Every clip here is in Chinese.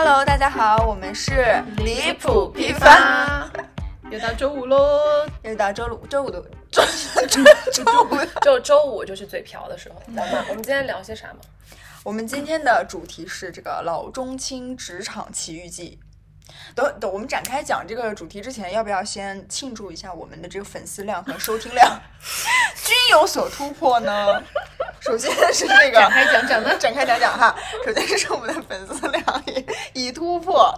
Hello，大家好，我们是离谱批发，又到周五喽，又到周五，周五的周周 周五，就周五就是嘴瓢的时候。我们今天聊些啥嘛？我们今天的主题是这个老中青职场奇遇记。等等，我们展开讲这个主题之前，要不要先庆祝一下我们的这个粉丝量和收听量 均有所突破呢？首先是这个展开讲讲呢，展开讲讲哈。首先是我们的粉丝量已已突破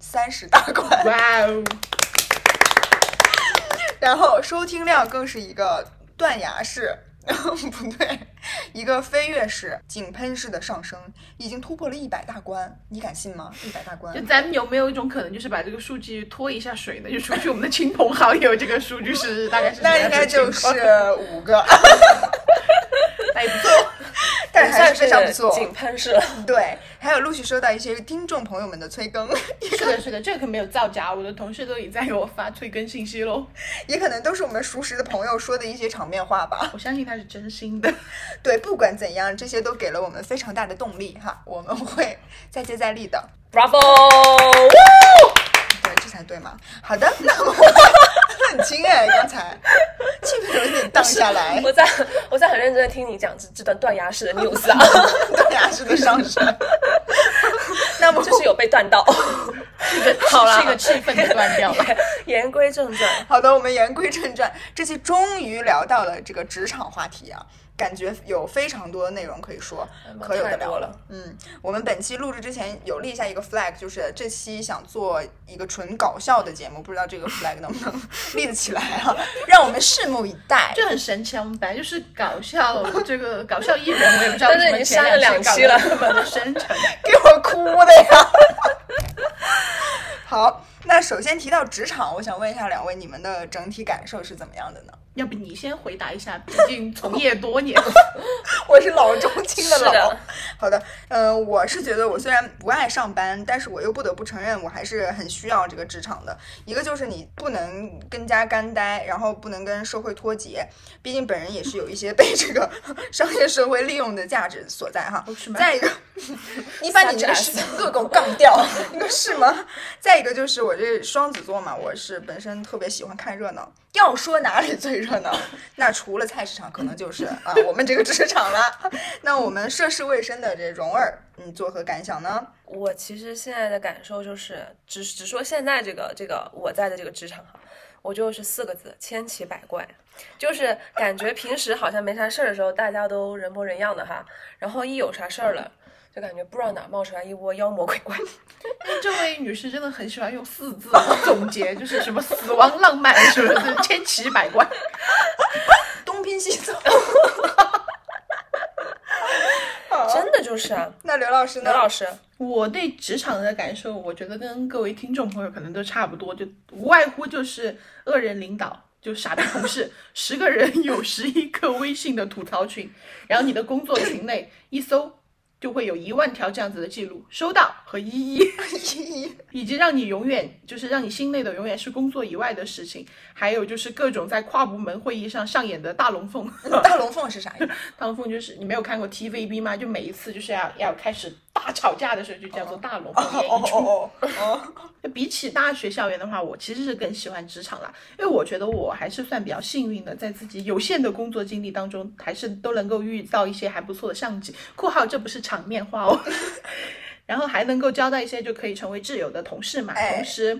三十大关，哇哦！然后收听量更是一个断崖式。不对，一个飞跃式、井喷式的上升，已经突破了一百大关，你敢信吗？一百大关，就咱们有没有一种可能，就是把这个数据拖一下水呢？就除去我们的亲朋好友，这个数据是大概是那应该就是五个，还 不错。但还是非常不错，井喷式。对，还有陆续收到一些听众朋友们的催更。是的，是的，这个可没有造假，我的同事都已在给我发催更信息喽。也可能都是我们熟识的朋友说的一些场面话吧。我相信他是真心的。对，不管怎样，这些都给了我们非常大的动力哈，我们会再接再厉的。Bravo！对，这才对嘛。好的，那么很轻哎，刚才 气氛有点荡下来。我在我在很认真的听你讲这这段断崖式的 news 啊，断崖式的上升。那么就是有被断到，好了，这个气氛就断掉了。言归正传，好的，我们言归正传，这期终于聊到了这个职场话题啊。感觉有非常多的内容可以说，可有的聊了。嗯，我们本期录制之前有立下一个 flag，就是这期想做一个纯搞笑的节目，不知道这个 flag 能不能 立得起来啊？让我们拭目以待。就很神奇，我们本来就是搞笑，这个搞笑艺人，我也不知道为什么删了两期了，这么的深沉，给我哭的呀！好，那首先提到职场，我想问一下两位，你们的整体感受是怎么样的呢？要不你先回答一下，毕竟从业多年，我是老中青的老。好的，嗯，我是觉得我虽然不爱上班，但是我又不得不承认，我还是很需要这个职场的。一个就是你不能跟家干呆，然后不能跟社会脱节，毕竟本人也是有一些被这个商业社会利用的价值所在哈。再一个，你把你这个事情给我杠掉，你说是吗？再一个就是我我这双子座嘛，我是本身特别喜欢看热闹。要说哪里最热闹，那除了菜市场，可能就是啊我们这个职场了。那我们涉世未深的这蓉儿，你作何感想呢？我其实现在的感受就是，只只说现在这个这个我在的这个职场哈，我就是四个字：千奇百怪。就是感觉平时好像没啥事儿的时候，大家都人模人样的哈，然后一有啥事儿了。就感觉不知道哪冒出来一窝妖魔鬼怪。这位女士真的很喜欢用四字总结，就是什么死亡浪漫，是不是千奇百怪，东拼西凑。真的就是啊。那刘老师呢？刘老师，我对职场的感受，我觉得跟各位听众朋友可能都差不多，就无外乎就是恶人领导，就傻逼同事，十个人有十一个微信的吐槽群，然后你的工作群内一搜。就会有一万条这样子的记录，收到和一一一一，以及让你永远就是让你心累的永远是工作以外的事情，还有就是各种在跨部门会议上上演的大龙凤。大龙凤是啥意思？大龙凤就是你没有看过 TVB 吗？就每一次就是要要开始。大吵架的时候就叫做大龙凤演一出。就 比起大学校园的话，我其实是更喜欢职场啦，因为我觉得我还是算比较幸运的，在自己有限的工作经历当中，还是都能够遇到一些还不错的上级（括号这不是场面话哦 ），然后还能够交到一些就可以成为挚友的同事嘛。同时，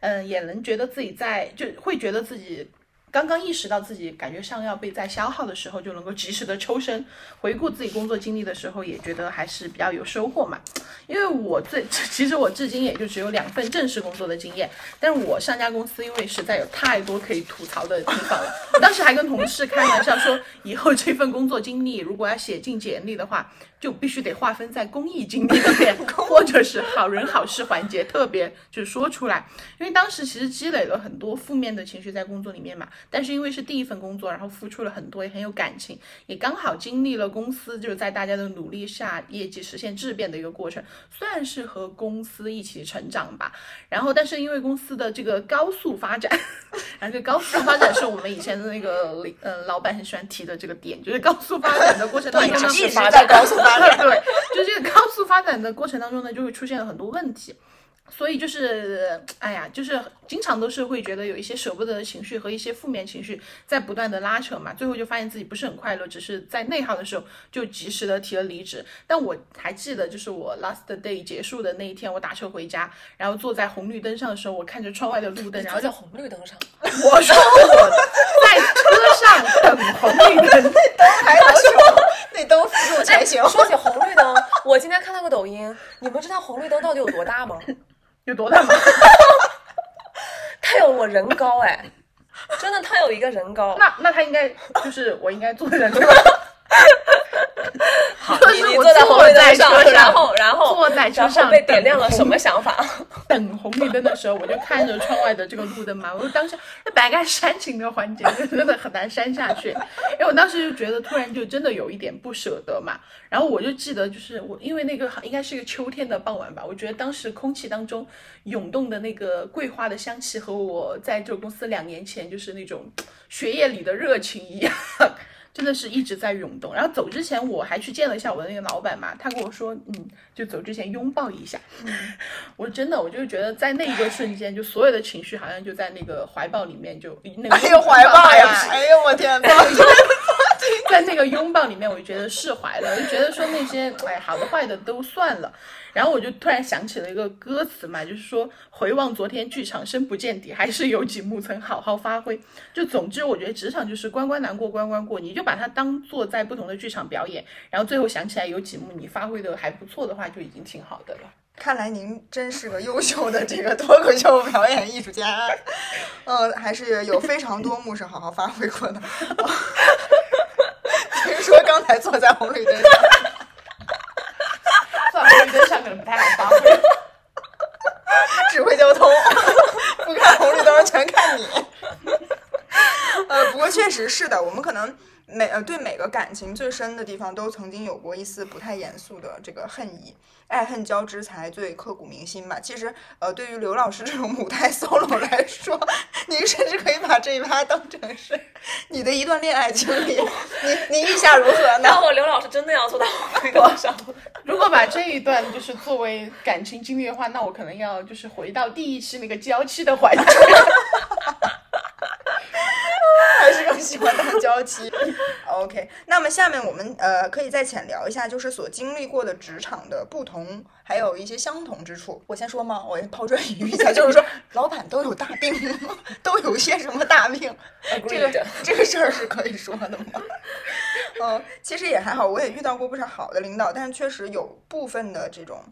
嗯，也能觉得自己在就会觉得自己。刚刚意识到自己感觉上要被在消耗的时候，就能够及时的抽身，回顾自己工作经历的时候，也觉得还是比较有收获嘛。因为我最 其实我至今也就只有两份正式工作的经验，但是我上家公司因为实在有太多可以吐槽的地方了，当时还跟同事开玩笑说，以后这份工作经历如果要写进简历的话。就必须得划分在公益经历里面，或者是好人好事环节，特别就是说出来。因为当时其实积累了很多负面的情绪在工作里面嘛，但是因为是第一份工作，然后付出了很多，也很有感情，也刚好经历了公司就是在大家的努力下，业绩实现质变的一个过程，算是和公司一起成长吧。然后，但是因为公司的这个高速发展，然后这高速发展是我们以前的那个呃老板很喜欢提的这个点，就是高速发展的过程当中一直在高速发。对，就这个高速发展的过程当中呢，就会出现了很多问题。所以就是，哎呀，就是经常都是会觉得有一些舍不得的情绪和一些负面情绪在不断的拉扯嘛，最后就发现自己不是很快乐，只是在内耗的时候就及时的提了离职。但我还记得，就是我 last day 结束的那一天，我打车回家，然后坐在红绿灯上的时候，我看着窗外的路灯，然后在红绿灯上，我说我在车上等红绿灯，还能行，那灯辅助才行。说起红绿灯，我今天看到个抖音，你们知道红绿灯到底有多大吗？有多大吗？他有我人高哎，真的，他有一个人高。那那他应该就是我应该坐在这吧？好，你你坐在红绿灯上，然后然后坐在车上被点亮了，什么想法？等红绿灯的时候，我就看着窗外的这个路灯嘛，我就当时那白干煽情的环节真的很难煽下去，因为我当时就觉得突然就真的有一点不舍得嘛。然后我就记得就是我，因为那个应该是一个秋天的傍晚吧，我觉得当时空气当中涌动的那个桂花的香气和我在这个公司两年前就是那种 学业里的热情一样。真的是一直在涌动，然后走之前我还去见了一下我的那个老板嘛，他跟我说，嗯，就走之前拥抱一下。我真的，我就觉得在那一个瞬间，就所有的情绪好像就在那个怀抱里面，就那个怀抱呀，哎呦我天呐。在那个拥抱里面，我就觉得释怀了，就觉得说那些哎好的坏的都算了。然后我就突然想起了一个歌词嘛，就是说回望昨天剧场深不见底，还是有几幕曾好好发挥。就总之，我觉得职场就是关关难过关关过，你就把它当做在不同的剧场表演，然后最后想起来有几幕你发挥的还不错的话，就已经挺好的了。看来您真是个优秀的这个脱口秀表演艺术家，嗯，还是有非常多幕是好好发挥过的。听说刚才坐在红绿灯上。红绿灯上可能不太好发挥，指挥交通，不看红绿灯全看你。呃，不过确实是的，我们可能。每呃对每个感情最深的地方都曾经有过一丝不太严肃的这个恨意，爱恨交织才最刻骨铭心吧。其实呃对于刘老师这种母胎 solo 来说，您甚至可以把这一趴当成是你的一段恋爱经历。您您意下如何呢？那我刘老师真的要做到 多少？如果把这一段就是作为感情经历的话，那我可能要就是回到第一期那个娇妻的环节。喜欢当娇妻。OK，那么下面我们呃可以再浅聊一下，就是所经历过的职场的不同，还有一些相同之处。我先说吗？我抛砖引玉一下，就是说老板都有大病，都有些什么大病？这个这个事儿是可以说的吗？嗯，其实也还好，我也遇到过不少好的领导，但是确实有部分的这种。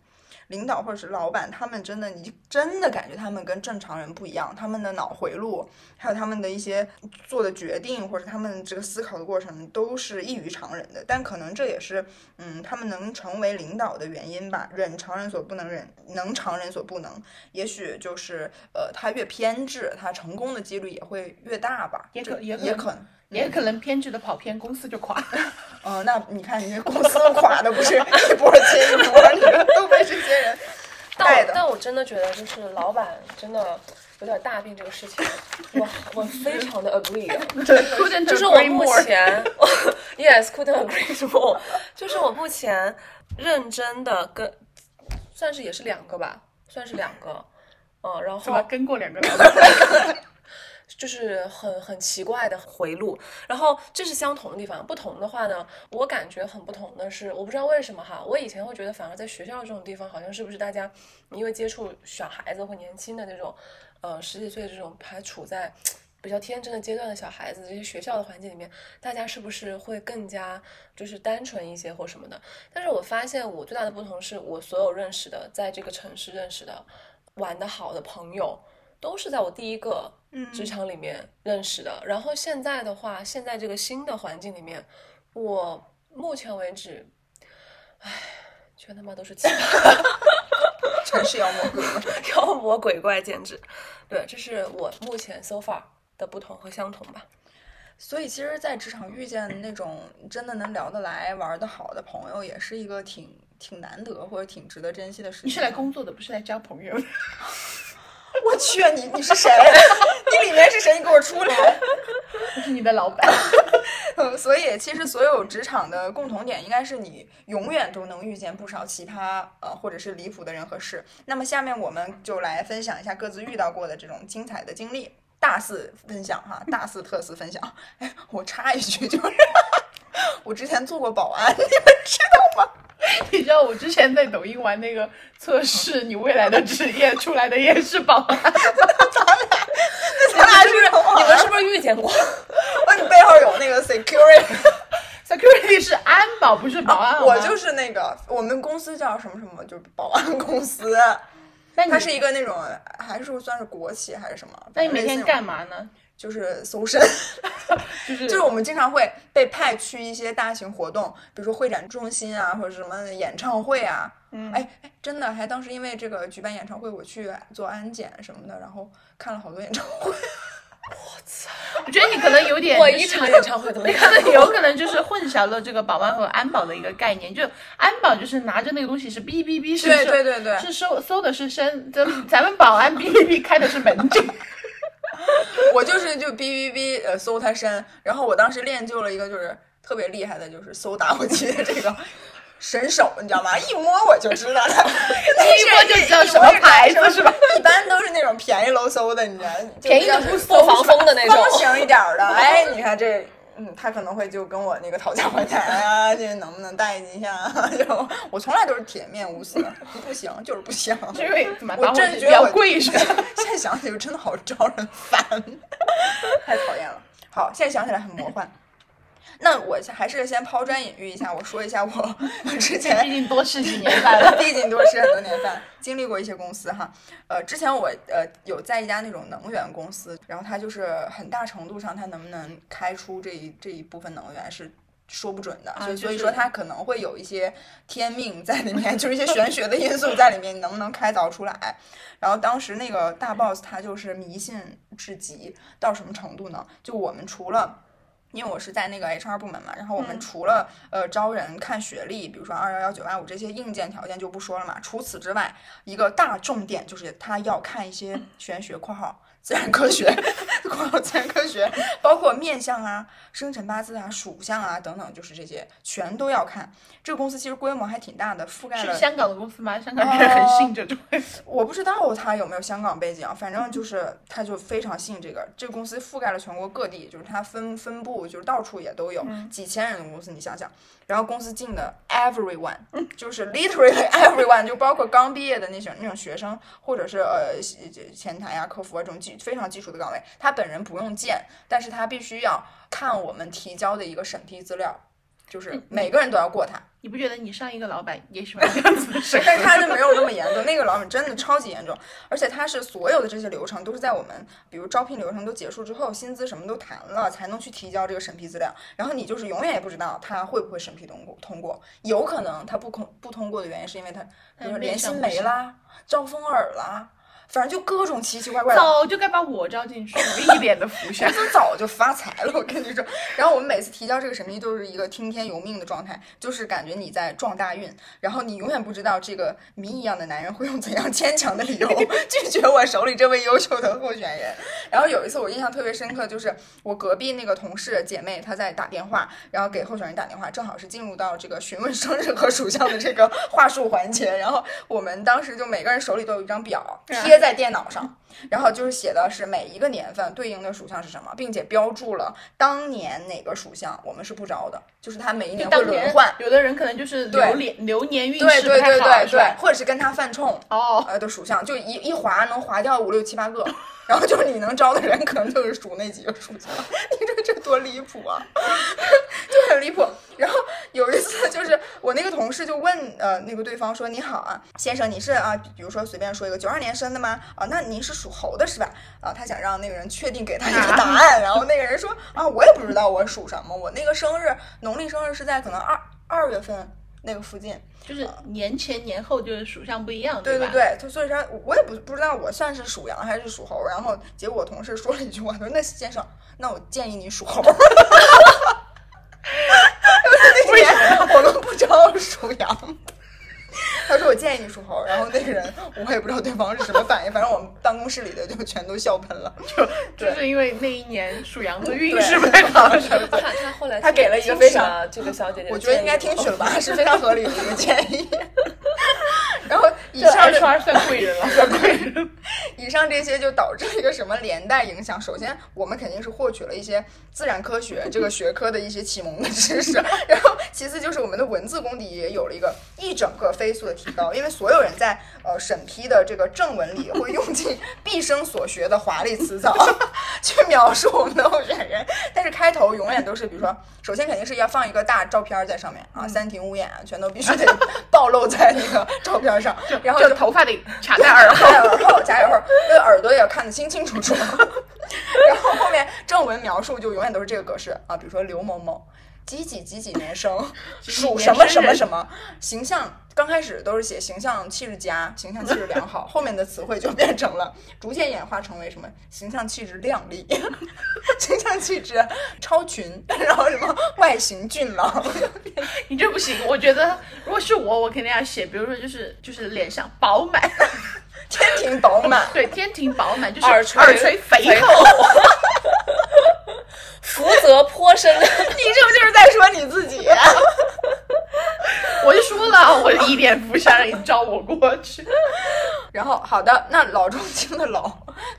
领导或者是老板，他们真的，你真的感觉他们跟正常人不一样，他们的脑回路，还有他们的一些做的决定，或者他们这个思考的过程，都是异于常人的。但可能这也是，嗯，他们能成为领导的原因吧。忍常人所不能忍，能常人所不能。也许就是，呃，他越偏执，他成功的几率也会越大吧。也可也也可能。也可能偏执的跑偏，公司就垮。嗯，那你看，你公司垮的不是 一波接一波，你都被这些人 带的。但我真的觉得，就是老板真的有点大病这个事情，我我非常的 agree。就是我目前，yes，couldn't agree more。就是我目前认真的跟，算是也是两个吧，算是两个。嗯，然后跟过两个老板。就是很很奇怪的回路，然后这是相同的地方，不同的话呢，我感觉很不同的是，我不知道为什么哈，我以前会觉得反而在学校这种地方，好像是不是大家因为接触小孩子或年轻的那种，呃十几岁这种还处在比较天真的阶段的小孩子，这些学校的环境里面，大家是不是会更加就是单纯一些或什么的？但是我发现我最大的不同是我所有认识的在这个城市认识的玩的好的朋友。都是在我第一个职场里面认识的，然后现在的话，现在这个新的环境里面，我目前为止，唉，全他妈都是奇葩，全是妖魔鬼怪，妖魔鬼怪简直，对，这是我目前 so far 的不同和相同吧。所以，其实，在职场遇见那种真的能聊得来、玩得好的朋友，也是一个挺挺难得或者挺值得珍惜的事情。你是来工作的，不是来交朋友的。我去，你你是谁？你里面是谁？你给我出来！我是你的老板。所以其实所有职场的共同点，应该是你永远都能遇见不少奇葩呃或者是离谱的人和事。那么下面我们就来分享一下各自遇到过的这种精彩的经历，大肆分享哈，大肆特肆分享。哎，我插一句，就是我之前做过保安，你们知道吗？你知道我之前在抖音玩那个测试你未来的职业出来的也是保安，咱俩，咱俩是不是？你们是不是遇见过？我，你背后有那个 security，security 是安保，不是保安。我就是那个，我们公司叫什么什么，就是保安公司。那它是一个那种，还是算是国企还是什么？那你每天干嘛呢？就是搜身，就是就是我们经常会被派去一些大型活动，比如说会展中心啊，或者什么演唱会啊。嗯，哎哎，真的，还当时因为这个举办演唱会，我去做安检什么的，然后看了好多演唱会。我操！我觉得你可能有点，我一场演唱会都没看。有可能就是混淆了这个保安和安保的一个概念。就安保就是拿着那个东西是哔哔哔，是对对对对，是搜搜的是身，咱咱们保安哔哔哔开的是门禁。我就是就哔哔哔呃搜他身，然后我当时练就了一个就是特别厉害的，就是搜打火机的这个神手，你知道吗？一摸我就知道了，一摸就知道什么牌子是吧？一般都是那种便宜喽搜的，你知道，便宜的不搜防风的那种，方形一点的。哎，你看这。嗯，他可能会就跟我那个讨价还价啊，这能不能带一下？就我从来都是铁面无私，不行就是不行。因为我真觉得贵是吧？现在想起来真的好招人烦，太讨厌了。好，现在想起来很魔幻。那我还是先抛砖引玉一下，我说一下我 之前，毕竟多吃几年饭了，毕竟多吃很多年饭，经历过一些公司哈。呃，之前我呃有在一家那种能源公司，然后它就是很大程度上它能不能开出这一这一部分能源是说不准的，所以所以说它可能会有一些天命在里面，就是一些玄学的因素在里面，你能不能开凿出来？然后当时那个大 boss 他就是迷信至极，到什么程度呢？就我们除了因为我是在那个 HR 部门嘛，然后我们除了呃招人看学历，比如说二幺幺九八五这些硬件条件就不说了嘛。除此之外，一个大重点就是他要看一些玄学（括号自然科学）。自然科学包括面相啊、生辰八字啊、属相啊等等，就是这些全都要看。这个公司其实规模还挺大的，覆盖了香港的公司吗？香港人很信这种。我不知道他有没有香港背景，反正就是他就非常信这个。这个公司覆盖了全国各地，就是它分分布就是到处也都有，几千人的公司，你想想。然后公司进的 everyone，就是 literally everyone，就包括刚毕业的那些那种学生，或者是呃前台啊、客服啊这种基非常基础的岗位，他本人不用见，但是他必须要看我们提交的一个审批资料，就是每个人都要过他。你不觉得你上一个老板也喜欢这样子？但是他就没有那么严重，那个老板真的超级严重，而且他是所有的这些流程都是在我们比如招聘流程都结束之后，薪资什么都谈了，才能去提交这个审批资料。然后你就是永远也不知道他会不会审批通过，通过有可能他不通不通过的原因是因为他比如说联心没啦，招风耳啦。反正就各种奇奇怪怪的，早就该把我招进去，一脸的福相，我早就发财了。我跟你说，然后我们每次提交这个审批都是一个听天由命的状态，就是感觉你在撞大运，然后你永远不知道这个谜一样的男人会用怎样 牵强的理由 拒绝我手里这位优秀的候选人。然后有一次我印象特别深刻，就是我隔壁那个同事姐妹她在打电话，然后给候选人打电话，正好是进入到这个询问生日和属相的这个话术环节，然后我们当时就每个人手里都有一张表贴。在电脑上，然后就是写的是每一个年份对应的属相是什么，并且标注了当年哪个属相我们是不招的，就是他每一年会轮换。有的人可能就是流年流年运势不太好，对，或者是跟他犯冲哦呃的属相，就一一划能划掉五六七八个。然后就是你能招的人，可能就是属那几个属相。你说这多离谱啊，就很离谱。然后有一次，就是我那个同事就问呃那个对方说：“你好啊，先生，你是啊，比如说随便说一个九二年生的吗？啊，那您是属猴的是吧？啊，他想让那个人确定给他一个答案。然后那个人说：啊，我也不知道我属什么，我那个生日农历生日是在可能二二月份。”那个附近就是年前年后就是属相不一样，对对对，他所以说我也不不知道我算是属羊还是属猴，然后结果我同事说了一句话，他说那先生，那我建议你属猴。为什么我们不招属羊？他说我建议你属猴，然后那个人我也不知道对方是什么反应，反正我们办公室里的就全都笑喷了，就就是因为那一年属羊的运势不太好。他他后来他给了一个非常这个小姐姐，我觉得应该听取了吧，是非常合理的一个建议。然后以上 HR 算贵人了，算贵人。以上这些就导致了一个什么连带影响？首先，我们肯定是获取了一些自然科学这个学科的一些启蒙的知识，然后其次就是我们的文字功底也有了一个一整个飞速的提高，因为所有人在呃审批的这个正文里会用尽毕生所学的华丽辞藻 去描述我们的候选人，但是开头永远都是，比如说，首先肯定是要放一个大照片在上面啊，三庭五眼啊，全都必须得 暴露在那个照片上，然后就头发得卡在耳后，耳后夹耳后，那个耳朵也要看得清清楚楚。然后后面正文描述就永远都是这个格式啊，比如说刘某某几几几几年生，属什么什么什么，形象刚开始都是写形象气质佳，形象气质良好，后面的词汇就变成了逐渐演化成为什么形象气质靓丽，形象气质超群，然后什么外形俊朗。你这不行，我觉得如果是我，我肯定要写，比如说就是就是脸上饱满。天庭饱满，对，天庭饱满就是耳垂耳垂肥厚，福泽颇深。你这不是就是在说你自己？我就说了，我一点不想让你招我过去。然后好的，那老中青的老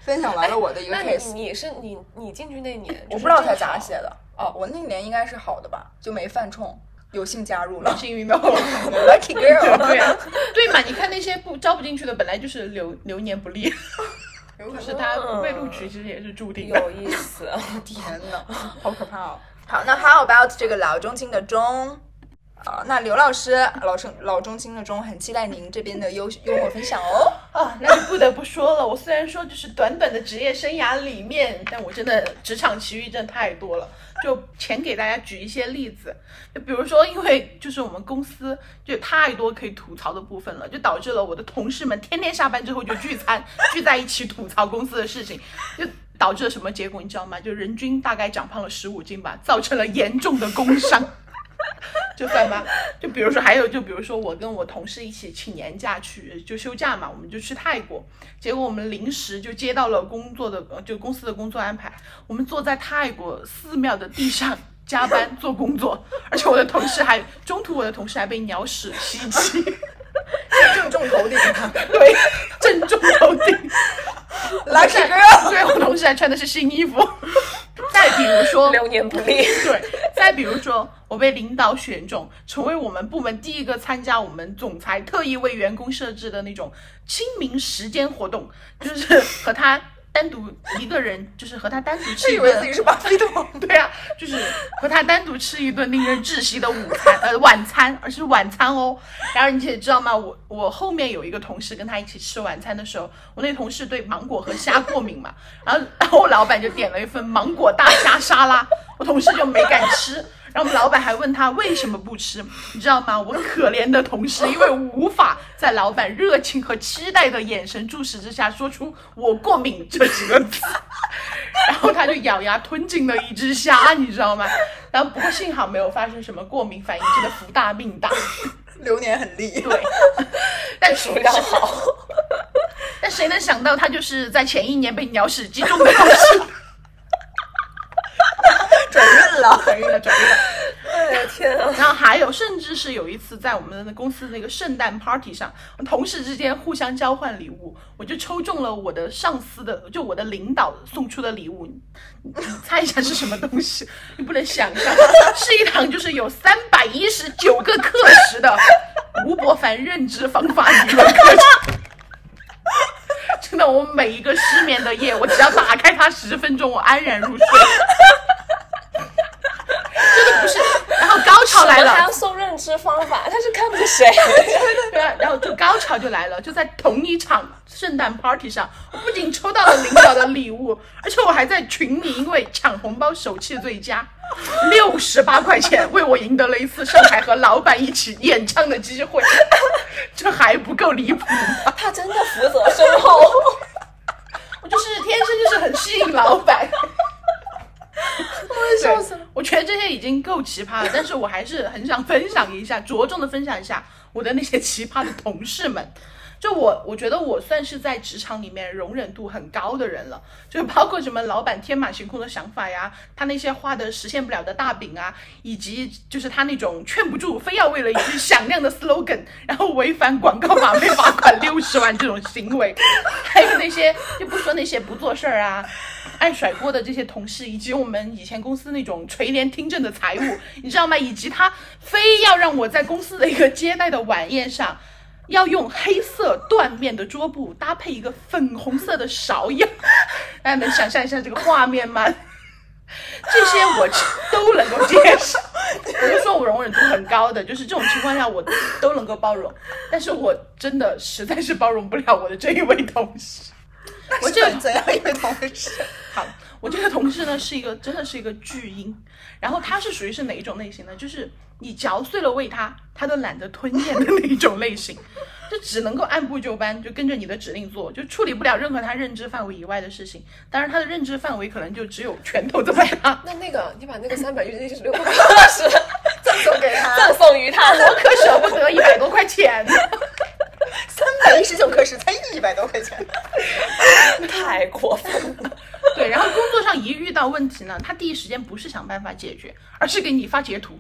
分享完了我的一个 case，你是你你进去那年，我不知道他咋写的哦，我那年应该是好的吧，就没犯冲。有幸加入了，幸运的 lucky girl，对啊，对嘛？你看那些不招不进去的，本来就是流流年不利，就是他不被录取，其实也是注定。有意思，天哪，好可怕哦！好，那 how about 这个老中青的中？啊，那刘老师，老生老中青的中，很期待您这边的优幽默分享哦。啊，那就不得不说了，我虽然说就是短短的职业生涯里面，但我真的职场奇遇真的太多了。就前给大家举一些例子，就比如说，因为就是我们公司就太多可以吐槽的部分了，就导致了我的同事们天天下班之后就聚餐，聚在一起吐槽公司的事情，就导致了什么结果你知道吗？就人均大概长胖了十五斤吧，造成了严重的工伤。就算吧，就比如说还有，就比如说我跟我同事一起请年假去就休假嘛，我们就去泰国，结果我们临时就接到了工作的就公司的工作安排，我们坐在泰国寺庙的地上加班 做工作，而且我的同事还中途我的同事还被鸟屎袭击，正中头顶，对，正中头顶来，帅哥对我同事还穿的是新衣服。再比如说 流年不利，对。再比如说，我被领导选中，成为我们部门第一个参加我们总裁特意为员工设置的那种清明时间活动，就是和他。单独一个人，就是和他单独吃一顿，以为自己是巴菲特。对啊，就是和他单独吃一顿令人窒息的午餐，呃，晚餐，而是晚餐哦。然后你也知道吗？我我后面有一个同事跟他一起吃晚餐的时候，我那同事对芒果和虾过敏嘛，然后然后我老板就点了一份芒果大虾沙拉，我同事就没敢吃。然后我们老板还问他为什么不吃，你知道吗？我可怜的同事，因为无法在老板热情和期待的眼神注视之下说出“我过敏”这几个字，然后他就咬牙吞进了一只虾，你知道吗？然后不过幸好没有发生什么过敏反应，真的福大命大，流年很利。对，但数量好。但谁能想到他就是在前一年被鸟屎击中的同事。转运了，转运了，转运了！哎呀天啊！然后还有，甚至是有一次在我们的公司那个圣诞 party 上，同事之间互相交换礼物，我就抽中了我的上司的，就我的领导送出的礼物。你猜一下是什么东西？你不能想象，是一堂就是有三百一十九个课时的 吴伯凡认知方法理论课程。真的，我每一个失眠的夜，我只要打开它十分钟，我安然入睡。真的不是，然后高潮来了，还要送认知方法，他是看不起谁？然后就高潮就来了，就在同一场圣诞 party 上，我不仅抽到了领导的礼物，而且我还在群里因为抢红包手气最佳，六十八块钱为我赢得了一次上海和老板一起演唱的机会，这还不够离谱吗？他真的福泽深厚，我就是天生就是很吸引老板。我笑死了！我觉得这些已经够奇葩了，但是我还是很想分享一下，着重的分享一下我的那些奇葩的同事们。就我，我觉得我算是在职场里面容忍度很高的人了。就包括什么老板天马行空的想法呀，他那些画的实现不了的大饼啊，以及就是他那种劝不住，非要为了一句响亮的 slogan，然后违反广告法被罚款六十万这种行为，还有那些就不说那些不做事儿啊。爱甩锅的这些同事，以及我们以前公司那种垂帘听政的财务，你知道吗？以及他非要让我在公司的一个接待的晚宴上，要用黑色缎面的桌布搭配一个粉红色的芍药，大家能想象一下这个画面吗？这些我都能够接受，我就说我容忍度很高的，就是这种情况下我都能够包容，但是我真的实在是包容不了我的这一位同事。我这怎样一位同事？好，我这个同事呢是一个真的是一个巨婴，然后他是属于是哪一种类型呢？就是你嚼碎了喂它，它都懒得吞咽的那一种类型，就只能够按部就班，就跟着你的指令做，就处理不了任何它认知范围以外的事情。当然，它的认知范围可能就只有拳头这么大。那那个，你把那个三百一十六块是赠送给他，赠送于他，我可舍不得一百多块钱。三百一十九课时才一百多块钱，太过分了。对，然后工作上一遇到问题呢，他第一时间不是想办法解决，而是给你发截图，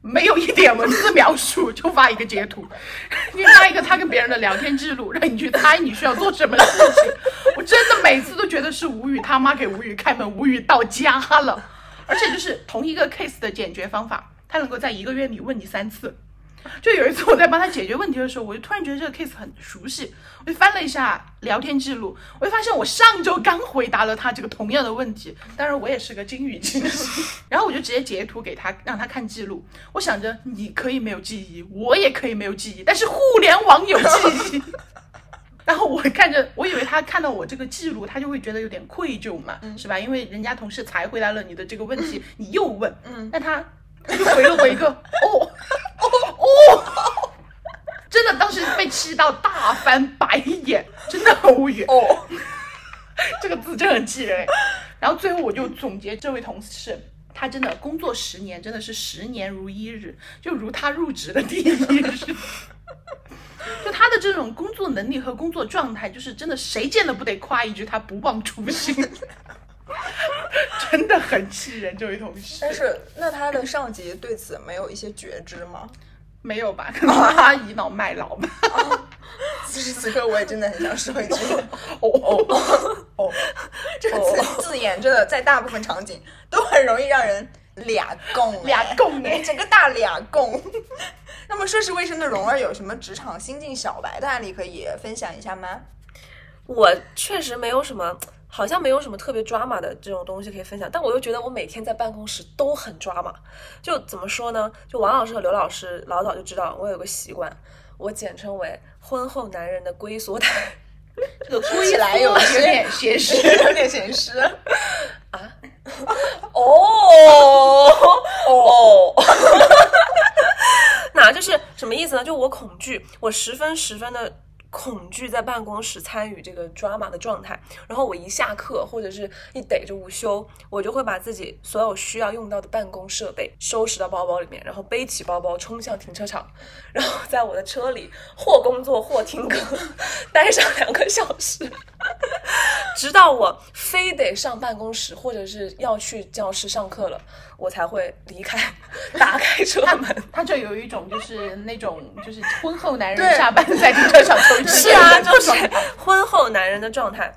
没有一点文字描述就发一个截图，你发一个他跟别人的聊天记录，让你去猜你需要做什么事情。我真的每次都觉得是无语，他妈给无语开门，无语到家了。而且就是同一个 case 的解决方法，他能够在一个月里问你三次。就有一次我在帮他解决问题的时候，我就突然觉得这个 case 很熟悉，我就翻了一下聊天记录，我就发现我上周刚回答了他这个同样的问题。当然我也是个金鱼记，然后我就直接截图给他，让他看记录。我想着你可以没有记忆，我也可以没有记忆，但是互联网有记忆。然后我看着，我以为他看到我这个记录，他就会觉得有点愧疚嘛，是吧？因为人家同事才回答了你的这个问题，你又问，嗯，但他他就回了我一个哦。哦哦，真的，当时被气到大翻白眼，真的很无语。哦，这个字真的很气人。然后最后我就总结这位同事，他真的工作十年，真的是十年如一日，就如他入职的第一日。就他的这种工作能力和工作状态，就是真的谁见了不得夸一句他不忘初心，真的很气人。这位同事，但是那他的上级对此没有一些觉知吗？没有吧？可能他倚老卖老吧。此时此刻，我也真的很想说一句：哦哦 哦！这个词字眼真的在大部分场景都很容易让人俩共俩共哎，整个大俩共。那么，涉世未深的蓉儿有什么职场新晋小白的案例可以分享一下吗？我确实没有什么。好像没有什么特别抓马的这种东西可以分享，但我又觉得我每天在办公室都很抓马。就怎么说呢？就王老师和刘老师老早就知道我有个习惯，我简称为婚后男人的龟缩态。这个说起来有点写实，有点写实啊。哦哦，那就是什么意思呢？就我恐惧，我十分十分的。恐惧在办公室参与这个抓马的状态，然后我一下课或者是一逮着午休，我就会把自己所有需要用到的办公设备收拾到包包里面，然后背起包包冲向停车场，然后在我的车里或工作或听歌，待上两个小时，直到我非得上办公室或者是要去教室上课了。我才会离开，打开车门。他就有一种就是那种就是婚后男人下班在停车场抽 是啊，就是婚后男人的状态。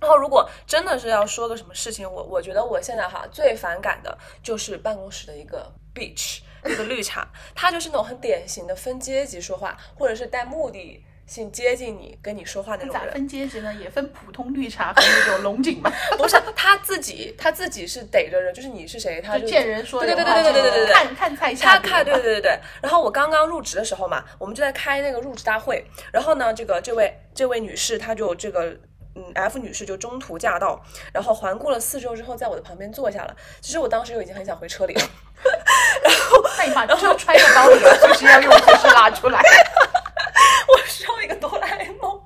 然后如果真的是要说个什么事情，我我觉得我现在哈最反感的就是办公室的一个 bitch，一个绿茶，他就是那种很典型的分阶级说话，或者是带目的。性接近你跟你说话那种人，咋分阶级呢？也分普通绿茶和那种龙井吗？不是，他自己他自己是逮着人，就是你是谁，他就见人说对对对对对对对对，看看菜下。他看对对对对。然后我刚刚入职的时候嘛，我们就在开那个入职大会。然后呢，这个这位这位女士，她就这个嗯 F 女士就中途驾到，然后环顾了四周之后，在我的旁边坐下了。其实我当时就已经很想回车里了。然后那你把车揣在包里，了，就是要用，随时拉出来。我需要一个哆啦 A 梦，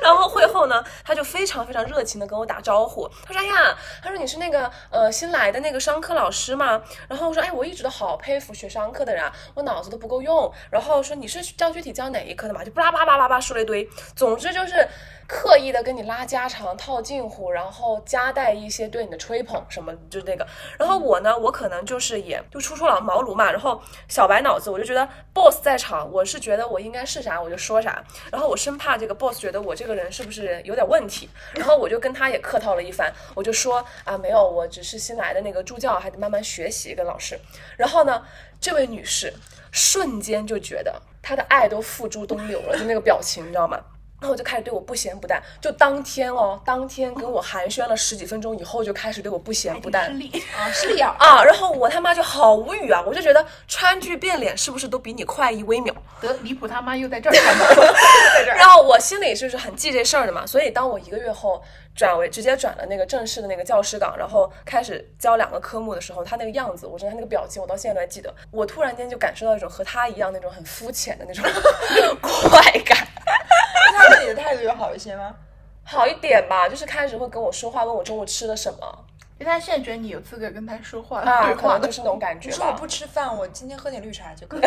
然后呢，他就非常非常热情的跟我打招呼，他说：“哎呀，他说你是那个呃新来的那个商科老师吗？”然后我说：“哎，我一直都好佩服学商科的人，我脑子都不够用。”然后说：“你是教具体教哪一科的嘛？”就巴拉巴拉巴拉说了一堆，总之就是。刻意的跟你拉家常、套近乎，然后夹带一些对你的吹捧什么，就那个。然后我呢，我可能就是也就初出了茅庐嘛，然后小白脑子，我就觉得 boss 在场，我是觉得我应该是啥我就说啥。然后我生怕这个 boss 觉得我这个人是不是有点问题，然后我就跟他也客套了一番，我就说啊，没有，我只是新来的那个助教，还得慢慢学习跟老师。然后呢，这位女士瞬间就觉得她的爱都付诸东流了，就那个表情，你知道吗？然后我就开始对我不咸不淡，就当天哦，当天跟我寒暄了十几分钟以后，就开始对我不咸不淡。失礼啊，失礼啊！啊，然后我他妈就好无语啊！我就觉得川剧变脸是不是都比你快一微秒？得离谱他妈又在这儿在这儿。然后我心里就是很记这事儿的嘛，所以当我一个月后转为直接转了那个正式的那个教师岗，然后开始教两个科目的时候，他那个样子，我真的他那个表情，我到现在都还记得。我突然间就感受到一种和他一样那种很肤浅的那种 快感。他对你的态度有好一些吗？好一点吧，就是开始会跟我说话，问我中午吃了什么。因为他现在觉得你有资格跟他说话，对话就是那种感觉。说我不吃饭，我今天喝点绿茶就可以。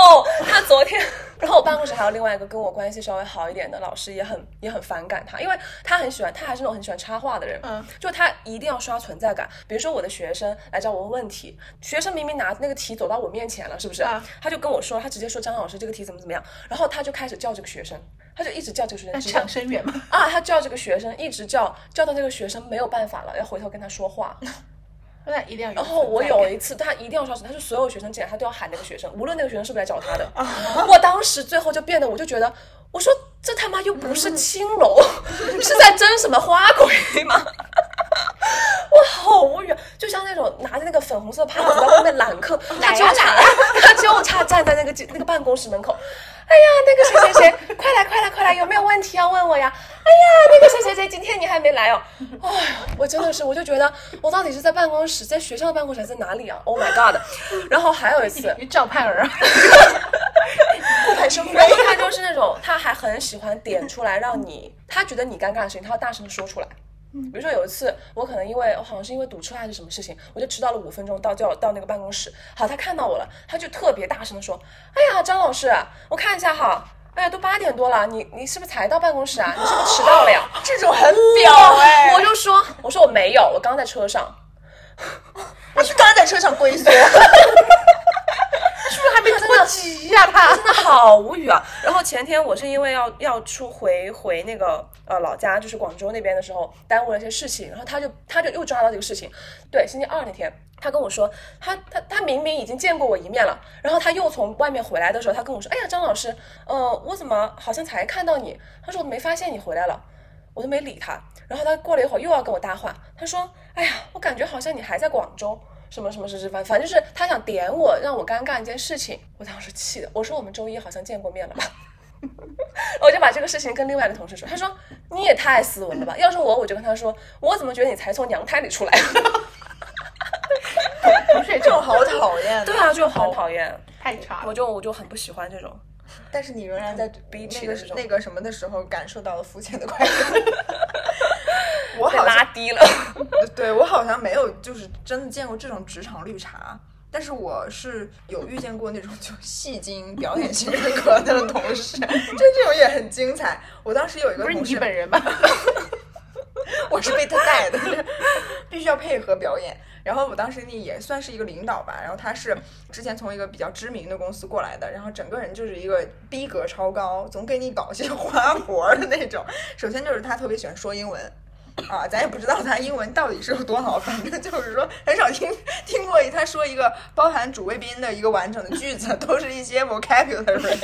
哦，他昨天，然后我办公室还有另外一个跟我关系稍微好一点的老师，也很也很反感他，因为他很喜欢，他还是那种很喜欢插话的人，嗯，就他一定要刷存在感。比如说我的学生来找我问问题，学生明明拿那个题走到我面前了，是不是？他就跟我说，他直接说张老师这个题怎么怎么样，然后他就开始叫这个学生，他就一直叫这个学生，抢生源嘛，啊，他叫这个学生一直叫，叫到这个学生没有办法了，要回头跟他说话。那一定要。然后我有一次，他一定要刷存他是所有学生进来，他都要喊那个学生，无论那个学生是不是来找他的。我当时最后就变得，我就觉得，我说这他妈又不是青龙，是在争什么花魁吗？我好无语，就像那种拿着那个粉红色帕子在外面揽客，他就差，他就差站在那个那个办公室门口。哎呀，那个谁谁谁，快来快来快来，有没有问题要问我呀？哎呀，那个谁谁谁，今天你还没来哦。哎呀，我真的是，我就觉得我到底是在办公室，在学校的办公室还是在哪里啊？Oh my god！然后还有一次，赵盼儿，顾盼生辉，他就是那种，他还很喜欢点出来让你，他觉得你尴尬的事情，他要大声的说出来。比如说有一次，我可能因为我好像是因为堵车还是什么事情，我就迟到了五分钟到叫到那个办公室。好，他看到我了，他就特别大声的说：“哎呀，张老师，我看一下哈，哎呀，都八点多了，你你是不是才到办公室啊？你是不是迟到了呀？” 这种很表哎，我就说，我说我没有，我刚在车上，我是刚在车上龟缩。急呀？他真的好无语啊！然后前天我是因为要要出回回那个呃老家，就是广州那边的时候，耽误了一些事情，然后他就他就又抓到这个事情。对，星期二那天，他跟我说，他他他明明已经见过我一面了，然后他又从外面回来的时候，他跟我说，哎呀，张老师，呃，我怎么好像才看到你？他说我没发现你回来了，我都没理他。然后他过了一会儿又要跟我搭话，他说，哎呀，我感觉好像你还在广州。什么什么是是反反正就是他想点我，让我尴尬一件事情。我当时气的，我说我们周一好像见过面了吧？我就把这个事情跟另外的同事说，他说你也太斯文了吧？要是我，我就跟他说，我怎么觉得你才从娘胎里出来？同事这种好讨厌。对啊，就好讨厌，太差。我就我就很不喜欢这种。但是你仍然在那个那个什么的时候感受到了肤浅的快乐。我好拉低了，对我好像没有就是真的见过这种职场绿茶，但是我是有遇见过那种就戏精表演型人格的同事，就这种也很精彩。我当时有一个同事本人吧，我是被他带的，必须要配合表演。然后我当时那也算是一个领导吧，然后他是之前从一个比较知名的公司过来的，然后整个人就是一个逼格超高，总给你搞些花活的那种。首先就是他特别喜欢说英文。啊，咱也不知道他英文到底是有多好，反正就是说很少听听过他说一个包含主谓宾的一个完整的句子，都是一些 vocabulary。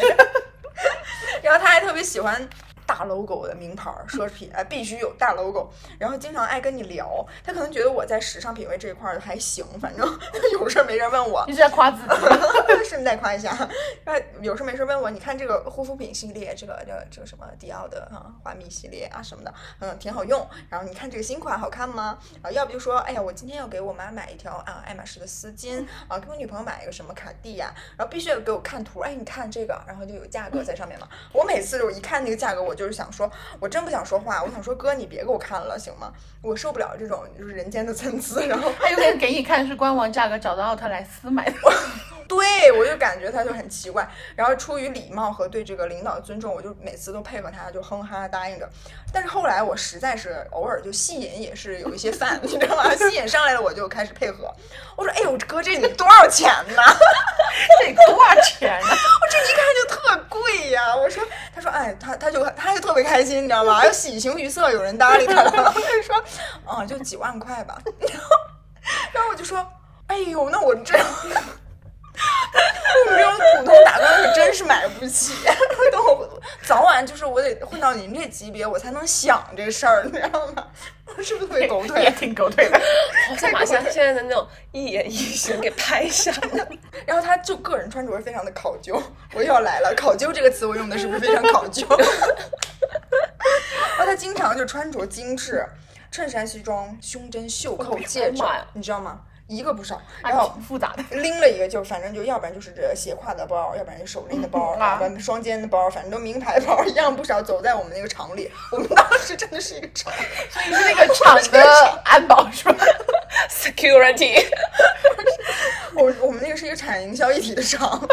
然后他还特别喜欢。大 logo 的名牌奢侈品，哎，必须有大 logo。然后经常爱跟你聊，他可能觉得我在时尚品味这一块儿还行，反正 有事没事问我。你是在夸自己？顺带夸一下。那有事没事问我，你看这个护肤品系列，这个这个这个什么迪奥的啊，花蜜系列啊什么的，嗯，挺好用。然后你看这个新款好看吗？啊，要不就说，哎呀，我今天要给我妈买一条啊爱马仕的丝巾啊，给我女朋友买一个什么卡地亚，然后必须要给我看图，哎，你看这个，然后就有价格在上面嘛。我每次我一看那个价格，我。就是想说，我真不想说话，我想说哥，你别给我看了，行吗？我受不了这种就是人间的参差。然后他有点给你看是官网价格找到奥特莱斯买的。对，我就感觉他就很奇怪，然后出于礼貌和对这个领导的尊重，我就每次都配合他，就哼哈答应着。但是后来我实在是偶尔就戏瘾也是有一些犯，你知道吗？戏瘾上来了，我就开始配合。我说：“哎呦，哥，这得多少钱呢？这多少钱呢？我这一看就特贵呀！”我说：“他说，哎，他他就他就特别开心，你知道吗？又喜形于色，有人搭理他了。他就说：啊，就几万块吧。然后，然后我就说：哎呦，那我这。”这种普通打工可真是买不起，等我早晚就是我得混到您这级别，我才能想这事儿，你知道吗？是不是特别狗腿？也挺狗腿的。好像马夏现在的那种一言一行给拍下了。然后他就个人穿着非常的考究，我又要来了，考究这个词我用的是不是非常考究？然后他经常就穿着精致，衬衫西装，胸针袖扣戒指，你知道吗？一个不少，然后复杂的 拎了一个，就反正就要不然就是这斜挎的包，要不然就手拎的包，要不然双肩的包，反正都名牌包一样不少。走在我们那个厂里，我们当时真的是一个厂，所以是那个厂的 安保是吧？Security，我我们那个是一个产业营销一体的厂，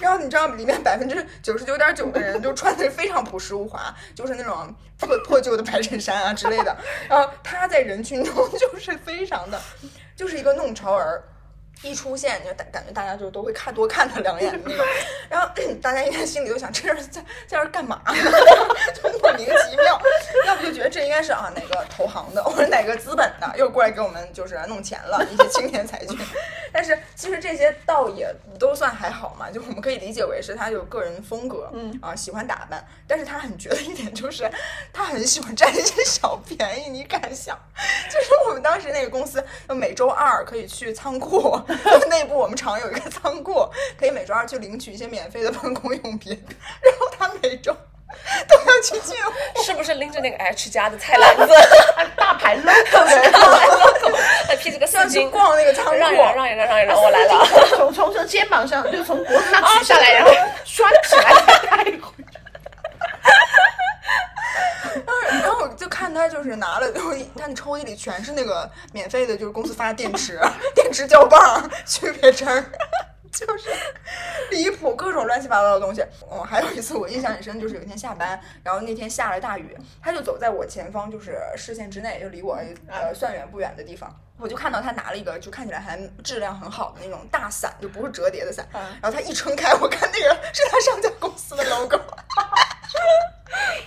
然后你知道里面百分之九十九点九的人都穿的非常朴实无华，就是那种破破旧的白衬衫啊之类的，然后他在人群中就是非常的。就是一个弄潮儿，一出现就感感觉大家就都会看多看他两眼的那种，然后 大家应该心里都想这是在在这干嘛？就莫名其妙，要不就觉得这应该是啊哪个投行的或者哪个资本的又过来给我们就是弄钱了一些青年才俊，但是其实这些倒也都算还好嘛，就我们可以理解为是他有个人风格，嗯啊喜欢打扮，但是他很绝的一点就是他很喜欢占一些小便宜，你敢想？就是我们当时那个公司，每周二可以去仓库 内部，我们厂有一个仓库，可以每周二去领取一些免费的办公用品。然后他每周都要去进货，是不是拎着那个 H 家的菜篮子，大牌 logo，大牌 logo，还披着个丝巾逛那个仓库，让一让，让一让，让一让，我来了。从从从肩膀上，就从脖子上取下来，然后拴起来再带回去。然后就看他就是拿了，然后他那抽屉里全是那个免费的，就是公司发的电池、电池胶棒、区别针儿，就是离谱，各种乱七八糟的东西。嗯，还有一次我印象很深，就是有一天下班，然后那天下了大雨，他就走在我前方，就是视线之内，就离我呃算远不远的地方，我就看到他拿了一个就看起来还质量很好的那种大伞，就不是折叠的伞。然后他一撑开，我看那个是他上家公司的 logo。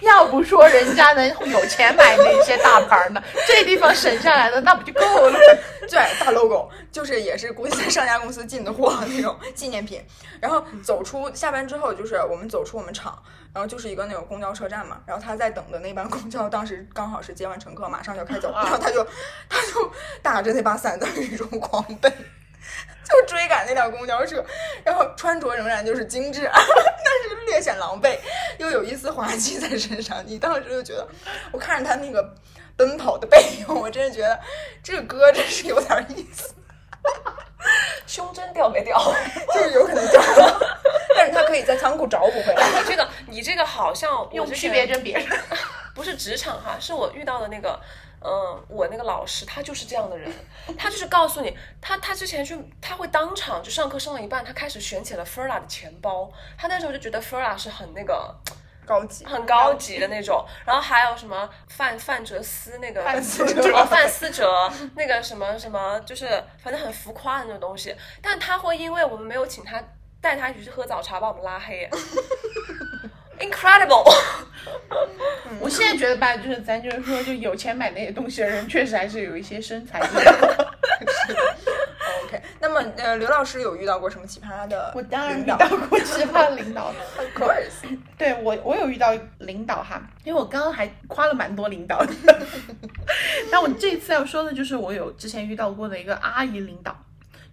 要不说人家能有钱买那些大牌呢，这地方省下来的那不就够了？对，大 logo 就是也是估计在上家公司进的货那种纪念品。然后走出下班之后，就是我们走出我们厂，然后就是一个那种公交车站嘛。然后他在等的那班 公交，当时刚好是接完乘客，马上就要开走，然后他就他就打着那把伞在雨中狂奔。就追赶那辆公交车，然后穿着仍然就是精致，但是略显狼狈，又有一丝滑稽在身上。你当时就觉得，我看着他那个奔跑的背影，我真的觉得这个哥真是有点意思。胸针掉没掉？就是有可能掉了，他可以在仓库找补回来。你 这个，你这个好像用区别针别人，不是职场哈，是我遇到的那个。嗯，我那个老师他就是这样的人，他就是告诉你，他他之前去他会当场就上课上到一半，他开始选起了 Furla 的钱包，他那时候就觉得 Furla 是很那个高级、很高级的那种，然后还有什么范范哲斯那个范思哲、范思哲那个什么什么，就是反正很浮夸的那种东西，但他会因为我们没有请他带他一起去喝早茶，把我们拉黑。Incredible！我现在觉得吧，就是咱就是说，就有钱买那些东西的人，确实还是有一些身材。OK，那么呃，刘老师有遇到过什么奇葩的？我当然遇到过奇葩领导。Of course，对我我有遇到领导哈，因为我刚刚还夸了蛮多领导的。那我这次要说的就是我有之前遇到过的一个阿姨领导，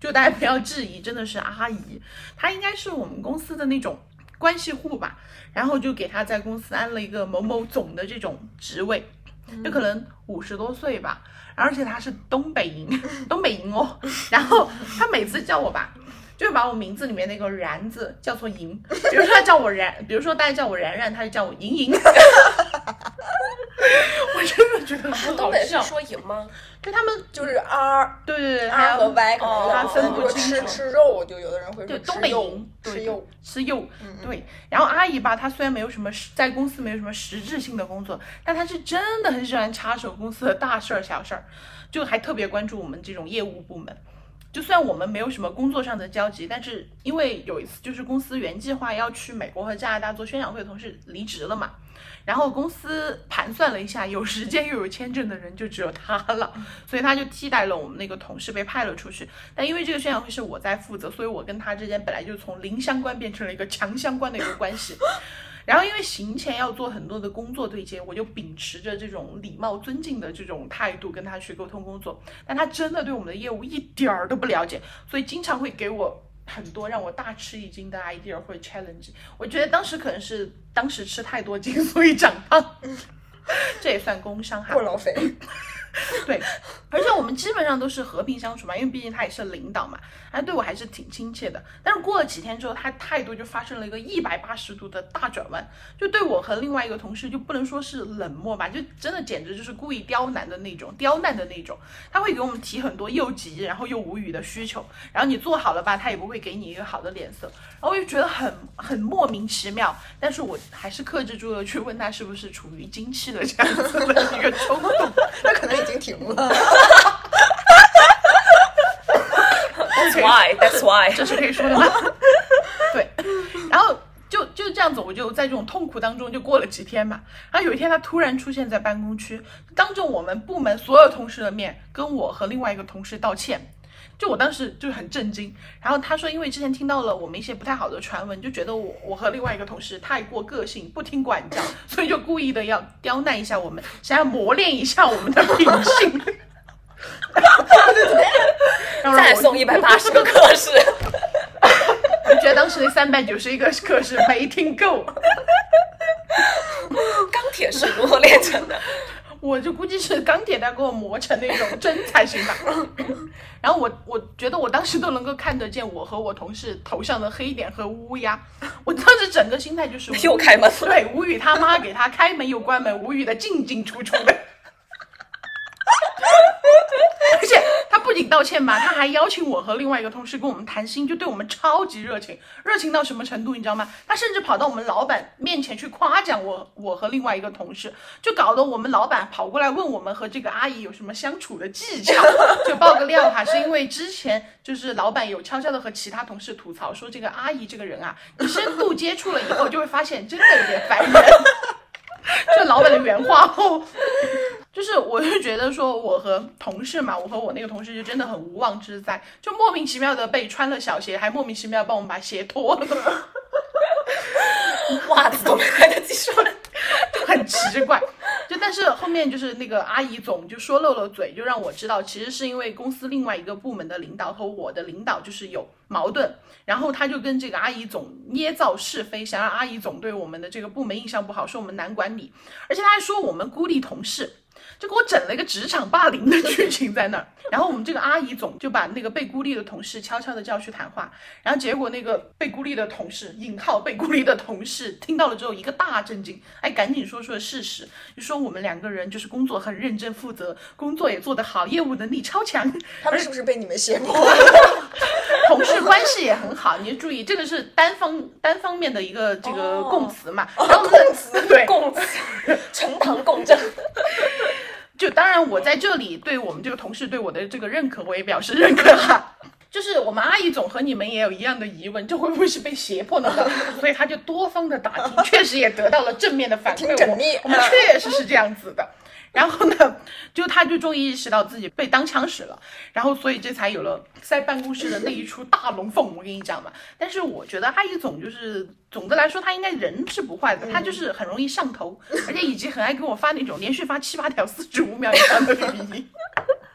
就大家不要质疑，真的是阿姨，她应该是我们公司的那种。关系户吧，然后就给她在公司安了一个某某总的这种职位，就可能五十多岁吧，而且她是东北营，东北营哦。然后她每次叫我吧，就把我名字里面那个然字叫做莹，比如说他叫我然，比如说大家叫我然然，他就叫我莹莹。真的觉得很东北是。说赢吗？对他们，就是 R 对对对，R 有和 Y 可能哦要分不清楚吃肉，就有的人会对说东北赢吃肉，吃肉。吃肉，嗯对。然后阿姨吧，她虽然没有什么实在公司没有什么实质性的工作，但她是真的很喜欢插手公司的大事儿小事儿，就还特别关注我们这种业务部门。就算我们没有什么工作上的交集，但是因为有一次就是公司原计划要去美国和加拿大做宣讲会的同事离职了嘛，然后公司盘算了一下，有时间又有签证的人就只有他了，所以他就替代了我们那个同事被派了出去。但因为这个宣讲会是我在负责，所以我跟他之间本来就从零相关变成了一个强相关的一个关系。然后因为行前要做很多的工作对接，我就秉持着这种礼貌尊敬的这种态度跟他去沟通工作。但他真的对我们的业务一点儿都不了解，所以经常会给我很多让我大吃一惊的 idea 或者 challenge。我觉得当时可能是当时吃太多惊，所以长胖，这也算工伤哈过。劳肥，对，而且我们基本上都是和平相处嘛，因为毕竟他也是领导嘛，他对我还是挺亲切的。但是过了几天之后，他态度就发生了一个一百八十度的大转弯，就对我和另外一个同事就不能说是冷漠吧，就真的简直就是故意刁难的那种，刁难的那种。他会给我们提很多又急然后又无语的需求，然后你做好了吧，他也不会给你一个好的脸色，然后我就觉得很很莫名其妙。但是我还是克制住了去问他是不是处于经期的这样子的一个冲动。那可能已经停了。That's why. That's why. 这是可以说的吗？对，然后就就这样子，我就在这种痛苦当中就过了几天嘛。然后有一天，他突然出现在办公区，当着我们部门所有同事的面，跟我和另外一个同事道歉。就我当时就很震惊，然后他说，因为之前听到了我们一些不太好的传闻，就觉得我我和另外一个同事太过个性，不听管教，所以就故意的要刁难一下我们，想要磨练一下我们的品性。再送一百八十个课时，我觉得当时那三百九十一个课是没听够，钢铁是如何炼成的？我就估计是钢铁在给我磨成那种针才行吧。然后我我觉得我当时都能够看得见我和我同事头上的黑点和乌鸦，我当时整个心态就是又开门对，无语他妈给他开门又关门，无语的进进出出的。而且他不仅道歉吧，他还邀请我和另外一个同事跟我们谈心，就对我们超级热情，热情到什么程度你知道吗？他甚至跑到我们老板面前去夸奖我，我和另外一个同事，就搞得我们老板跑过来问我们和这个阿姨有什么相处的技巧。就爆个料哈，是因为之前就是老板有悄悄的和其他同事吐槽说，这个阿姨这个人啊，你深度接触了以后就会发现真的有点烦人。这老板的原话哦，就是我就觉得说，我和同事嘛，我和我那个同事就真的很无妄之灾，就莫名其妙的被穿了小鞋，还莫名其妙帮我们把鞋脱了，袜子都没来得及穿。很奇怪。就但是后面就是那个阿姨总就说漏了嘴，就让我知道，其实是因为公司另外一个部门的领导和我的领导就是有矛盾，然后他就跟这个阿姨总捏造是非，想让阿姨总对我们的这个部门印象不好，说我们难管理，而且他还说我们孤立同事。就给我整了一个职场霸凌的剧情在那儿，然后我们这个阿姨总就把那个被孤立的同事悄悄的叫去谈话，然后结果那个被孤立的同事（引号被孤立的同事）听到了之后一个大震惊，哎，赶紧说出了事实，就说我们两个人就是工作很认真负责，工作也做得好，业务能力超强，他们是不是被你们胁迫？同事关系也很好。你注意，这个是单方单方面的一个这个哦供词嘛，然后供词对供词呈堂共振。就当然，我在这里对我们这个同事对我的这个认可，我也表示认可哈。就是我们阿姨总和你们也有一样的疑问，这会不会是被胁迫的呢？所以他就多方的打听，确实也得到了正面的反馈。我我们确实是这样子的。然后呢，就他就终于意识到自己被当枪使了，然后所以这才有了在办公室的那一出大龙凤。我跟你讲嘛，但是我觉得他一总就是总的来说，他应该人是不坏的，他就是很容易上头，而且以及很爱给我发那种连续发七八条四十五秒以上的语音。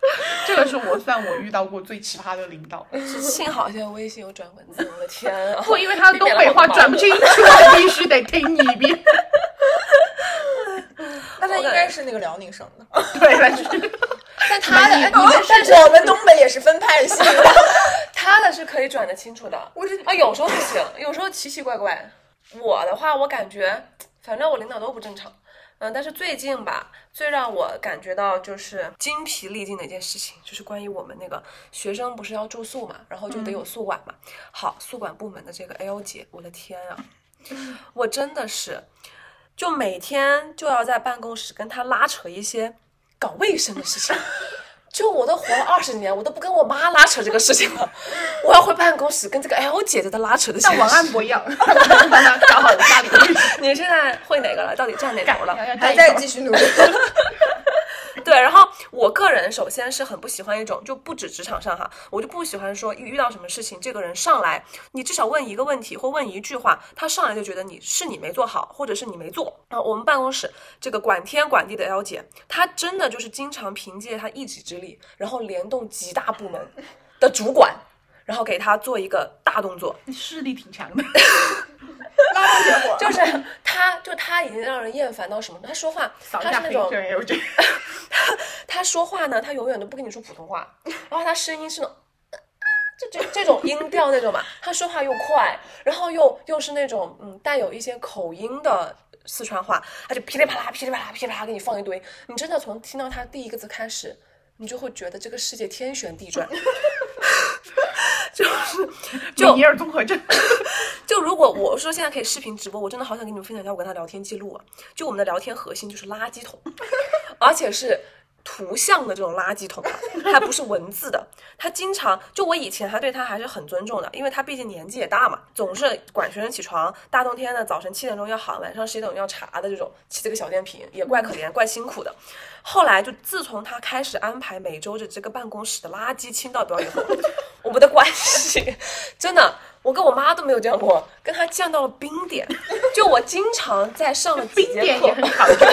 这个是我算我遇到过最奇葩的领导，幸好现在微信有转文字，我的天啊！不因为他 的东北话转不清楚，我必须得听你一遍。那他应该是那个辽宁省的。对，但是但他的，哎但是我们东北也是分派系的。他的是可以转的清楚的。我是啊，有时候不行，有时候奇奇怪怪。我的话，我感觉反正我领导都不正常，嗯，但是最近吧，最让我感觉到就是精疲力尽的一件事情，就是关于我们那个学生不是要住宿嘛，然后就得有宿管嘛。好，宿管部门的这个 L 姐，我的天啊，我真的是，就每天就要在办公室跟她拉扯一些搞卫生的事情。就我都活了二十年，我都不跟我妈拉扯这个事情了。我要回办公室跟这个 L 姐姐的拉扯的。像王安博一样，搞好家里。你现在会哪个了？到底站哪头了？还在继续努力。对，然后我个人首先是很不喜欢一种，就不止职场上哈，我就不喜欢说遇到什么事情，这个人上来，你至少问一个问题或问一句话，他上来就觉得你是你没做好，或者是你没做啊。我们办公室这个管天管地的 L 姐，她真的就是经常凭借她一己之力，然后联动几大部门的主管，然后给她做一个大动作，你势力挺强的。拉动结果就是他，就他已经让人厌烦到什么？他说话，他是那种，他他说话呢，他永远都不跟你说普通话，然后他声音是那种，就这这种音调那种嘛。他说话又快，然后又又是那种嗯带有一些口音的四川话，他就噼里啪啦噼里啪啦噼里啪啦给你放一堆。你真的从听到他第一个字开始，你就会觉得这个世界天旋地转。就是就尼尔综合症。就如果我说现在可以视频直播，我真的好想跟你们分享一下我跟他聊天记录啊！就我们的聊天核心就是垃圾桶，而且是图像的这种垃圾桶，它不是文字的。他经常就我以前还对他还是很尊重的，因为他毕竟年纪也大嘛，总是管学生起床，大冬天的早晨七点钟要喊，晚上十一点钟要查的这种，骑这个小电瓶也怪可怜，怪辛苦的。后来就自从他开始安排每周的这个办公室的垃圾清倒表以后，我们的关系真的。我跟我妈都没有这样过，跟他降到了冰点。就我经常在上了几节课，很考究。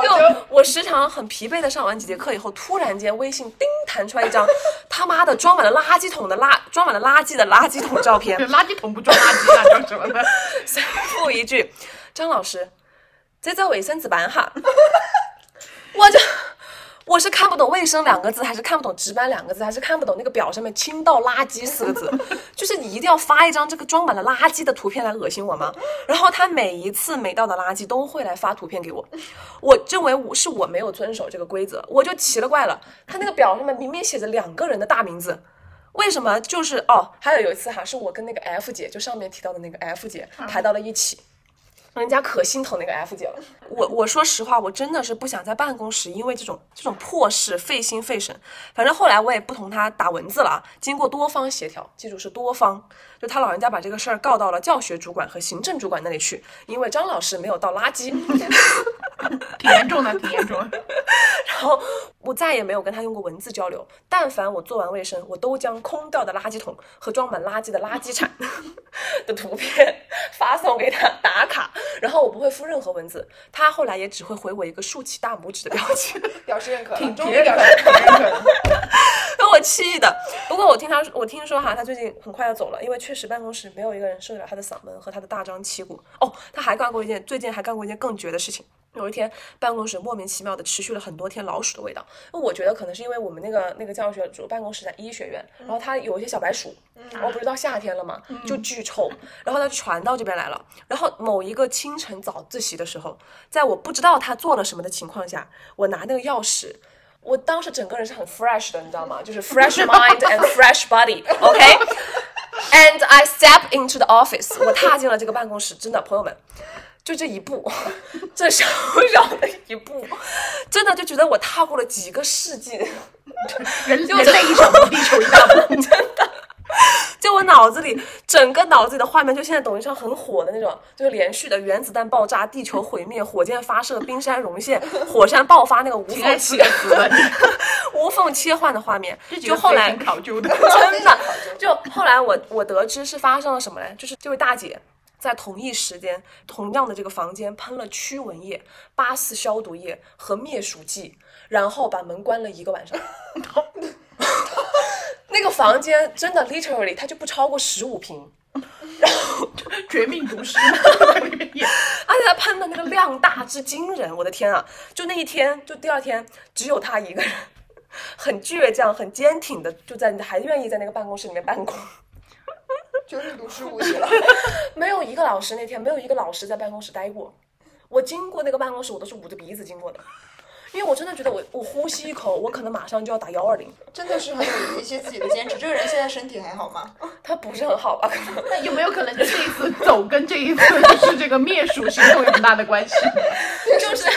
就我时常很疲惫的上完几节课以后，突然间微信叮弹出来一张他妈的装满了垃圾桶的垃装满了垃圾的垃圾桶照片。垃圾桶不装垃圾，那装什么呢？随附一句：张老师，这是卫生值班哈。我就。我是看不懂卫生两个字，还是看不懂值班两个字，还是看不懂那个表上面倾倒垃圾四个字？就是你一定要发一张这个装满了垃圾的图片来恶心我吗？然后他每一次每倒的垃圾都会来发图片给我，我认为我是我没有遵守这个规则，我就奇了怪了。他那个表上面明明写着两个人的大名字，为什么就是哦？还有有一次哈，是我跟那个 F 姐，就上面提到的那个 F 姐排到了一起。人家可心疼那个 F 姐了。我我说实话，我真的是不想在办公室，因为这种这种破事费心费神。反正后来我也不同他打文字了啊。经过多方协调，记住是多方，就他老人家把这个事儿告到了教学主管和行政主管那里去，因为张老师没有倒垃圾，挺严重的，挺严重的。然后我再也没有跟他用过文字交流。但凡我做完卫生，我都将空掉的垃圾桶和装满垃圾的垃圾铲的图片发送给他打卡。然后我不会附任何文字，他后来也只会回我一个竖起大拇指的表情，表示认可，挺终于表示认可，把我气的。不过我听他，我听说哈，他最近很快要走了，因为确实办公室没有一个人受得了他的嗓门和他的大张旗鼓。哦，他还干过一件，最近还干过一件更绝的事情。有一天，办公室莫名其妙的持续了很多天老鼠的味道。那我觉得可能是因为我们那个那个教学主办公室在医学院，然后它有一些小白鼠，然后不是到夏天了嘛，就巨臭，然后它传到这边来了。然后某一个清晨早自习的时候，在我不知道他做了什么的情况下，我拿那个钥匙，我当时整个人是很 fresh 的，你知道吗？就是 fresh mind and fresh body，OK？And I step into the office，我踏进了这个办公室，真的，朋友们。就这一步，这小小的一步，真的就觉得我踏过了几个世纪，人人类一小步，地球一大步，真的。就我脑子里，整个脑子里的画面，就现在抖音上很火的那种，就是连续的原子弹爆炸、地球毁灭、火箭发射、冰山融现、火山爆发那个无缝切 无缝切换的画面。就后来考究的，真的。就后来我我得知是发生了什么嘞？就是这位大姐。在同一时间，同样的这个房间喷了驱蚊液、八四消毒液和灭鼠剂，然后把门关了一个晚上。那个房间真的 literally 它就不超过十五平，然后绝命毒师，而且他喷的那个量大之惊人，我的天啊！就那一天，就第二天，只有他一个人，很倔强、很坚挺的，就在还愿意在那个办公室里面办公。就是读十五去了，没有一个老师那天没有一个老师在办公室待过，我经过那个办公室，我都是捂着鼻子经过的。因为我真的觉得我我呼吸一口，我可能马上就要打幺二零。真的是很有一些自己的坚持。这个人现在身体还好吗？他不是很好吧？那有没有可能这一次走跟这一次就是这个灭鼠行动有很大的关系？就是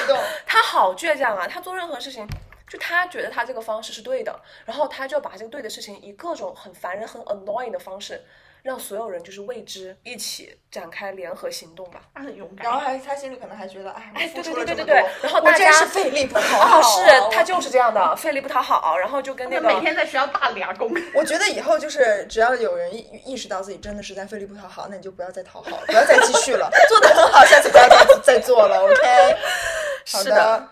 他好倔强啊！他做任何事情，就他觉得他这个方式是对的，然后他就把这个对的事情以各种很烦人、很 annoying 的方式。让所有人就是为之一起展开联合行动吧。他很勇敢，然后还他心里可能还觉得，哎，哎，对对对对对对。然后大家是费力不讨好，是他就是这样的，费力不讨好。然后就跟那个每天在学校大俩工。我觉得以后就是只要有人意意识到自己真的是在费力不讨好，那你就不要再讨好，不要再继续了，做的很好，下次不要再再做了，OK？好的。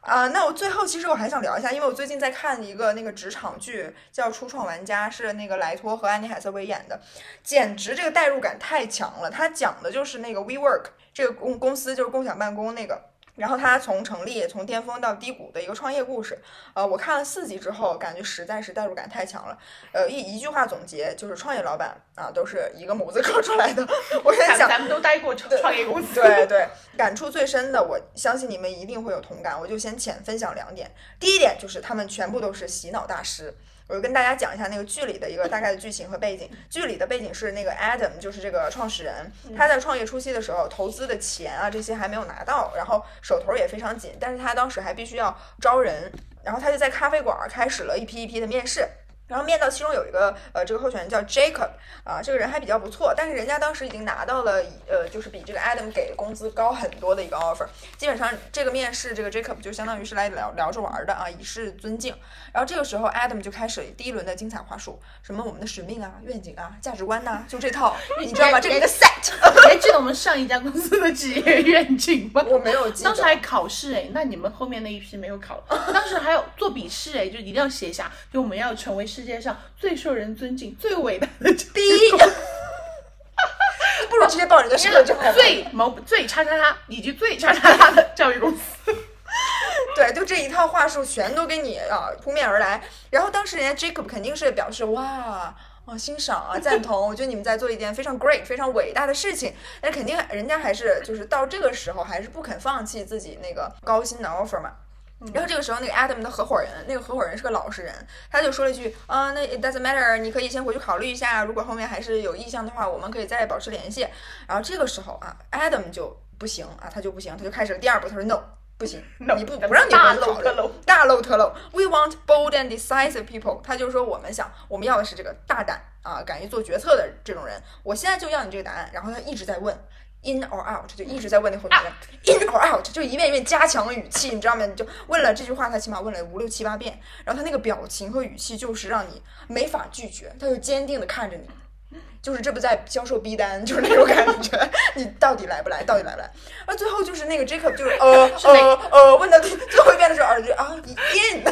啊，那我最后其实我还想聊一下，因为我最近在看一个那个职场剧，叫《初创玩家》，是那个莱托和安妮海瑟薇演的，简直这个代入感太强了。他讲的就是那个 WeWork 这个公公司，就是共享办公那个。然后他从成立、从巅峰到低谷的一个创业故事，呃，我看了四集之后，感觉实在是代入感太强了。呃，一一句话总结就是，创业老板啊，都是一个模子刻出来的。我在想，咱们都待过创业公司，对对，感触最深的，我相信你们一定会有同感。我就先浅分享两点。第一点就是他们全部都是洗脑大师。我就跟大家讲一下那个剧里的一个大概的剧情和背景。剧里的背景是那个 Adam，就是这个创始人，他在创业初期的时候，投资的钱啊这些还没有拿到，然后手头也非常紧，但是他当时还必须要招人，然后他就在咖啡馆开始了一批一批的面试。然后面到其中有一个呃，这个候选人叫 Jacob 啊，这个人还比较不错，但是人家当时已经拿到了呃，就是比这个 Adam 给工资高很多的一个 offer。基本上这个面试，这个 Jacob 就相当于是来聊聊着玩的啊，以示尊敬。然后这个时候 Adam 就开始第一轮的精彩话术，什么我们的使命啊、愿景啊、价值观呐，就这套，你知道吗？这个 set。还记得我们上一家公司的企业 愿景吗？我没有记。当时还考试哎，那你们后面那一批没有考？当时还有做笔试哎，就一定要写一下，就我们要成为。世界上最受人尊敬、最伟大的第一，不如直接报人家身份证。最某最叉叉叉以及最叉叉叉的教育公司，对，就这一套话术全都给你啊扑面而来。然后当时人家 Jacob 肯定是表示哇啊欣赏啊赞同，我觉得你们在做一件非常 great、非常伟大的事情。那肯定人家还是就是到这个时候还是不肯放弃自己那个高薪的 offer 嘛。然后这个时候，那个 Adam 的合伙人，那个合伙人是个老实人，他就说了一句：“啊，那 it doesn't matter，你可以先回去考虑一下，如果后面还是有意向的话，我们可以再保持联系。”然后这个时候啊，Adam 就不行啊，他就不行，他就开始了第二步，他说：“No，不行，你不不让你回去考虑，大漏特漏。We want bold and decisive people。”他就说：“我们想，我们要的是这个大胆啊，敢于做决策的这种人。我现在就要你这个答案。”然后他一直在问。In or out，就一直在问那候选人。In or out，就一遍一遍加强了语气，你知道吗？你就问了这句话，他起码问了五六七八遍。然后他那个表情和语气，就是让你没法拒绝。他就坚定的看着你，就是这不在销售逼单，就是那种感觉。你到底来不来？到底来不来？而最后就是那个 Jacob，就是呃呃呃，问到最最后一遍的时候，耳朵啊，In，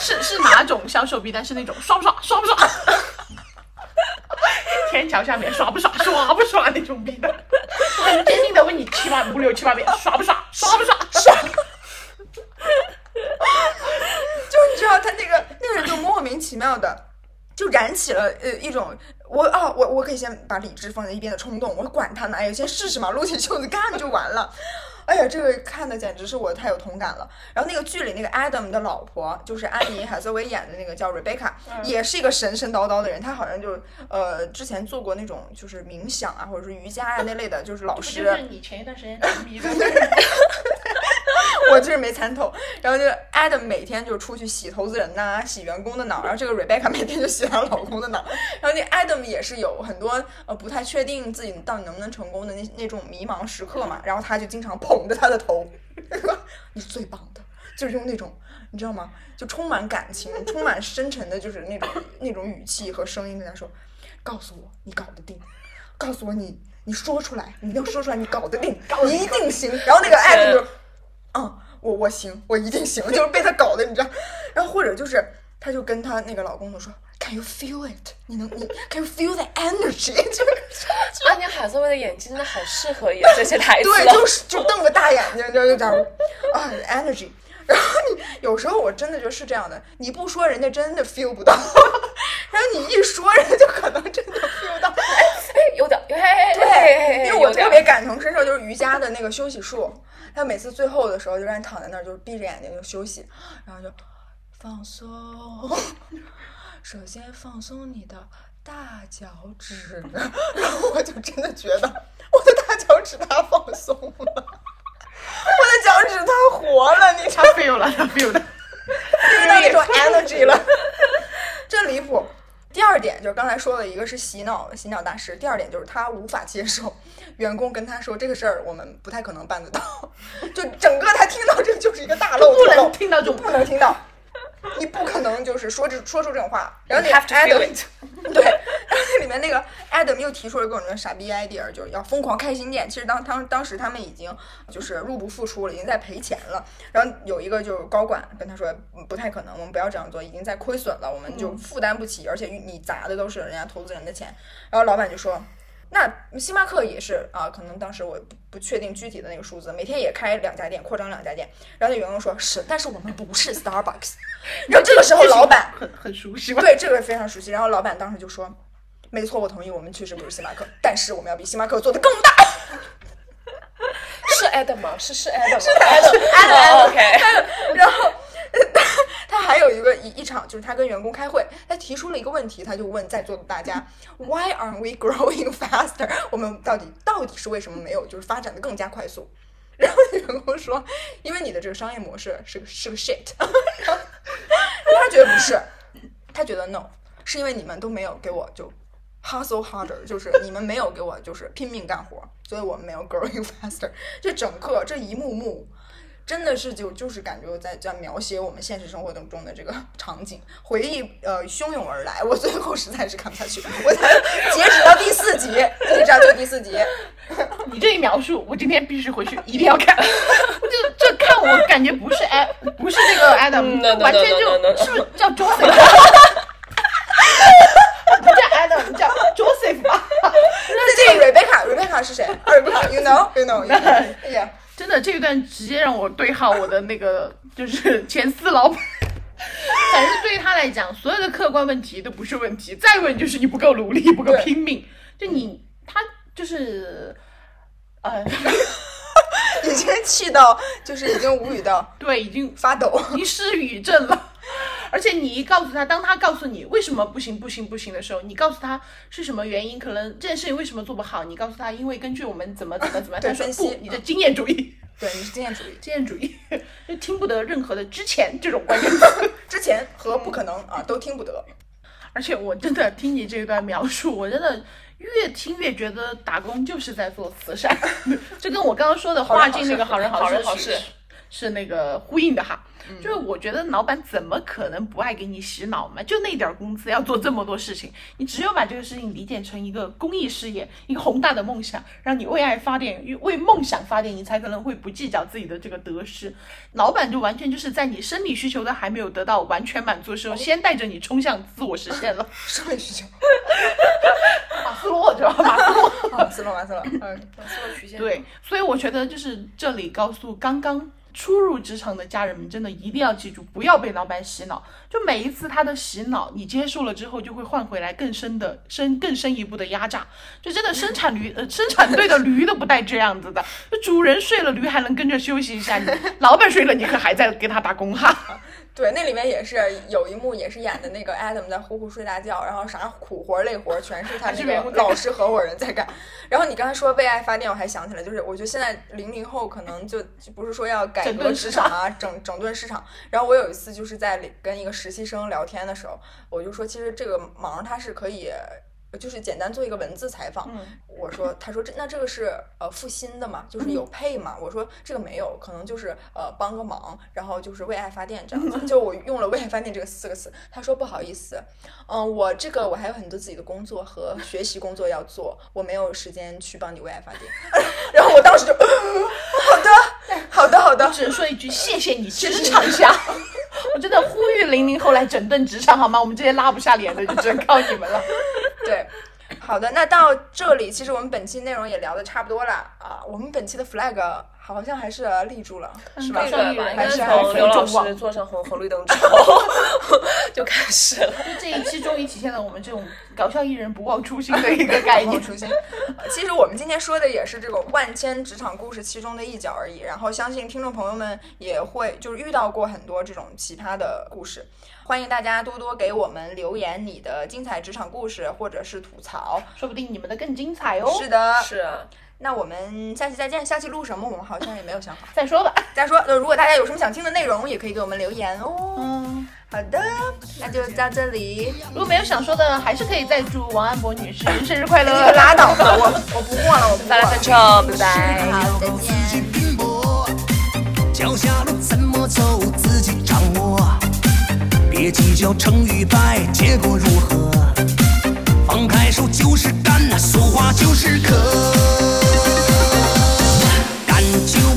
是是哪种销售逼单？是那种刷不刷？刷不刷？天桥下面耍不耍，耍不耍那种逼的？很坚定的问你七八五六七八遍，耍不耍，耍不耍，耍。就你知道他那个那个人就莫名其妙的就燃起了呃一种我啊我我可以先把理智放在一边的冲动，我管他呢，哎呀先试试嘛，撸起袖子干就完了。哎呀，这个看的简直是我太有同感了。然后那个剧里那个 Adam 的老婆，就是安妮海瑟薇演的那个叫 Rebecca，也是一个神神叨叨的人。她好像就呃之前做过那种就是冥想啊，或者是瑜伽啊那类的，就是老师。就是你前一段时间沉迷的。我就是没参透。然后就 Adam 每天就出去洗投资人呐，洗员工的脑。然后这个 Rebecca 每天就洗她老公的脑。然后那 Adam 也是有很多呃不太确定自己到底能不能成功的那那种迷茫时刻嘛。然后他就经常捧着他的头，说 你是最棒的，就是用那种你知道吗？就充满感情、充满深沉的，就是那种那种语气和声音跟他说：“告诉我你搞得定，告诉我你你说出来，你要说出来，你搞得定，你一定行。”然后那个 Adam 就。嗯，我我行，我一定行，就是被他搞的，你知道。然后或者就是，他就跟他那个老公就说，Can you feel it？你能你 Can you feel the energy？就是安妮海瑟薇的眼睛真的好适合演这些台词。对，就是就瞪个大眼睛，就有点啊，energy。然后你有时候我真的就是这样的，你不说人家真的 feel 不到，然后你一说人家就可能真的 feel 到，哎，有的，对，因为我特别感同身受，就是瑜伽的那个休息术，他每次最后的时候就让你躺在那儿，就闭着眼睛就休息，然后就放松。首先放松你的大脚趾，然后我就真的觉得我的大脚趾它放松了，我的脚趾它活了，你他 feel 了，他 feel 到那种 energy 了，真离谱。第二点就是刚才说的，一个是洗脑洗脑大师，第二点就是他无法接受员工跟他说这个事儿，我们不太可能办得到，就整个他听到这个就是一个大漏不能听到就，不能听到。你不可能就是说这说出这种话，然后那 Adam 对，然后那里面那个 Adam 又提出了各种傻逼 idea，就是要疯狂开新店。其实当当当时他们已经就是入不敷出了，已经在赔钱了。然后有一个就是高管跟他说不太可能，我们不要这样做，已经在亏损了，我们就负担不起，而且你砸的都是人家投资人的钱。然后老板就说。那星巴克也是啊，可能当时我不不确定具体的那个数字，每天也开两家店，扩张两家店。然后那员工说是，但是我们不是 Starbucks。然后这个时候老板很很熟悉，对这个非常熟悉。然后老板当时就说，没错，我同意，我们确实不是星巴克，但是我们要比星巴克做的更大。是 Adam 吗？是是 Adam，是 Adam，Adam OK。然后。他还有一个一一场，就是他跟员工开会，他提出了一个问题，他就问在座的大家，Why aren't we growing faster？我们到底到底是为什么没有就是发展的更加快速？然后员工说，因为你的这个商业模式是个是个 shit。他觉得不是，他觉得 no，是因为你们都没有给我就 hustle harder，就是你们没有给我就是拼命干活，所以我们没有 growing faster。这整个这一幕幕。真的是就就是感觉在在描写我们现实生活当中的这个场景，回忆呃汹涌而来，我最后实在是看不下去，我才截止到第四集，截止到第四集。你这一描述，我今天必须回去一定要看。就这看我感觉不是哎，不是这个 Adam，完全就是不是叫 Joseph？不叫 Adam，叫 Joseph 吧？那这个 Rebecca，Rebecca 是谁？Rebecca，you know，you know，哎呀。真的，这一段直接让我对号我的那个 就是前司老板。反正对于他来讲，所有的客观问题都不是问题，再问就是你不够努力，不够拼命。就你他就是，呃，已经气到就是已经无语到对，已经发抖，已经失语症了。而且你一告诉他，当他告诉你为什么不行不行不行的时候，你告诉他是什么原因，可能这件事情为什么做不好，你告诉他，因为根据我们怎么怎么怎么，他说不，你的经验主义，对，你是经验主义，经验主义，就听不得任何的之前这种观念，之前和不可能啊都听不得。而且我真的听你这一段描述，我真的越听越觉得打工就是在做慈善，这跟我刚刚说的画境那个好人好事好事是那个呼应的哈。就是我觉得老板怎么可能不爱给你洗脑嘛？就那点工资要做这么多事情，你只有把这个事情理解成一个公益事业，一个宏大的梦想，让你为爱发电，为梦想发电，你才可能会不计较自己的这个得失。老板就完全就是在你生理需求都还没有得到完全满足的时候，先带着你冲向自我实现了。生理需求，马斯洛知道吧？马斯洛，马斯洛，马斯洛，嗯，马斯洛曲线。对，所以我觉得就是这里告诉刚刚。初入职场的家人们，真的一定要记住，不要被老板洗脑。就每一次他的洗脑，你接受了之后，就会换回来更深的、深更深一步的压榨。就真的生产驴，呃，生产队的驴都不带这样子的。主人睡了，驴还能跟着休息一下；你老板睡了，你可还在给他打工哈。对，那里面也是有一幕，也是演的那个 Adam 在呼呼睡大觉，然后啥苦活累活全是他那个老师合伙人在干。然后你刚才说为爱发电，我还想起来，就是我觉得现在零零后可能就不是说要改革职场啊，整整顿市场。然后我有一次就是在跟一个实习生聊天的时候，我就说，其实这个忙他是可以。就是简单做一个文字采访，我说，他说这那这个是呃付薪的嘛，就是有配嘛？我说这个没有，可能就是呃帮个忙，然后就是为爱发电这样子。就我用了为爱发电这个四个词，他说不好意思，嗯，我这个我还有很多自己的工作和学习工作要做，我没有时间去帮你为爱发电。然后我当时就 好的，好的，好的，只能说一句谢谢你支持一下。我真的呼吁零零后来整顿职场好吗？我们这些拉不下脸的就只能靠你们了。对，好的，那到这里，其实我们本期内容也聊的差不多了啊。我们本期的 flag 好像还是立住了，是吧？还是从刘老师坐上红红绿灯之后 就开始了。这一期 终于体现了我们这种搞笑艺人不忘初心的一个概念。初心。其实我们今天说的也是这个万千职场故事其中的一角而已。然后相信听众朋友们也会就是遇到过很多这种奇葩的故事，欢迎大家多多给我们留言你的精彩职场故事或者是吐槽。说不定你们的更精彩哦。是的，是啊，那我们下期再见。下期录什么？我们好像也没有想好。再说吧。再说，呃，如果大家有什么想听的内容，也可以给我们留言哦。嗯，好的，那就到这里。如果没有想说的，还是可以再祝王安博女士生日快乐。你可拉倒吧，我我不过了，我不过了大家分。手，拜拜。好，再见。自己拼搏，脚下路怎么走自己掌握，别计较成与败，结果如何。放开手就是干，俗话就是 Chịu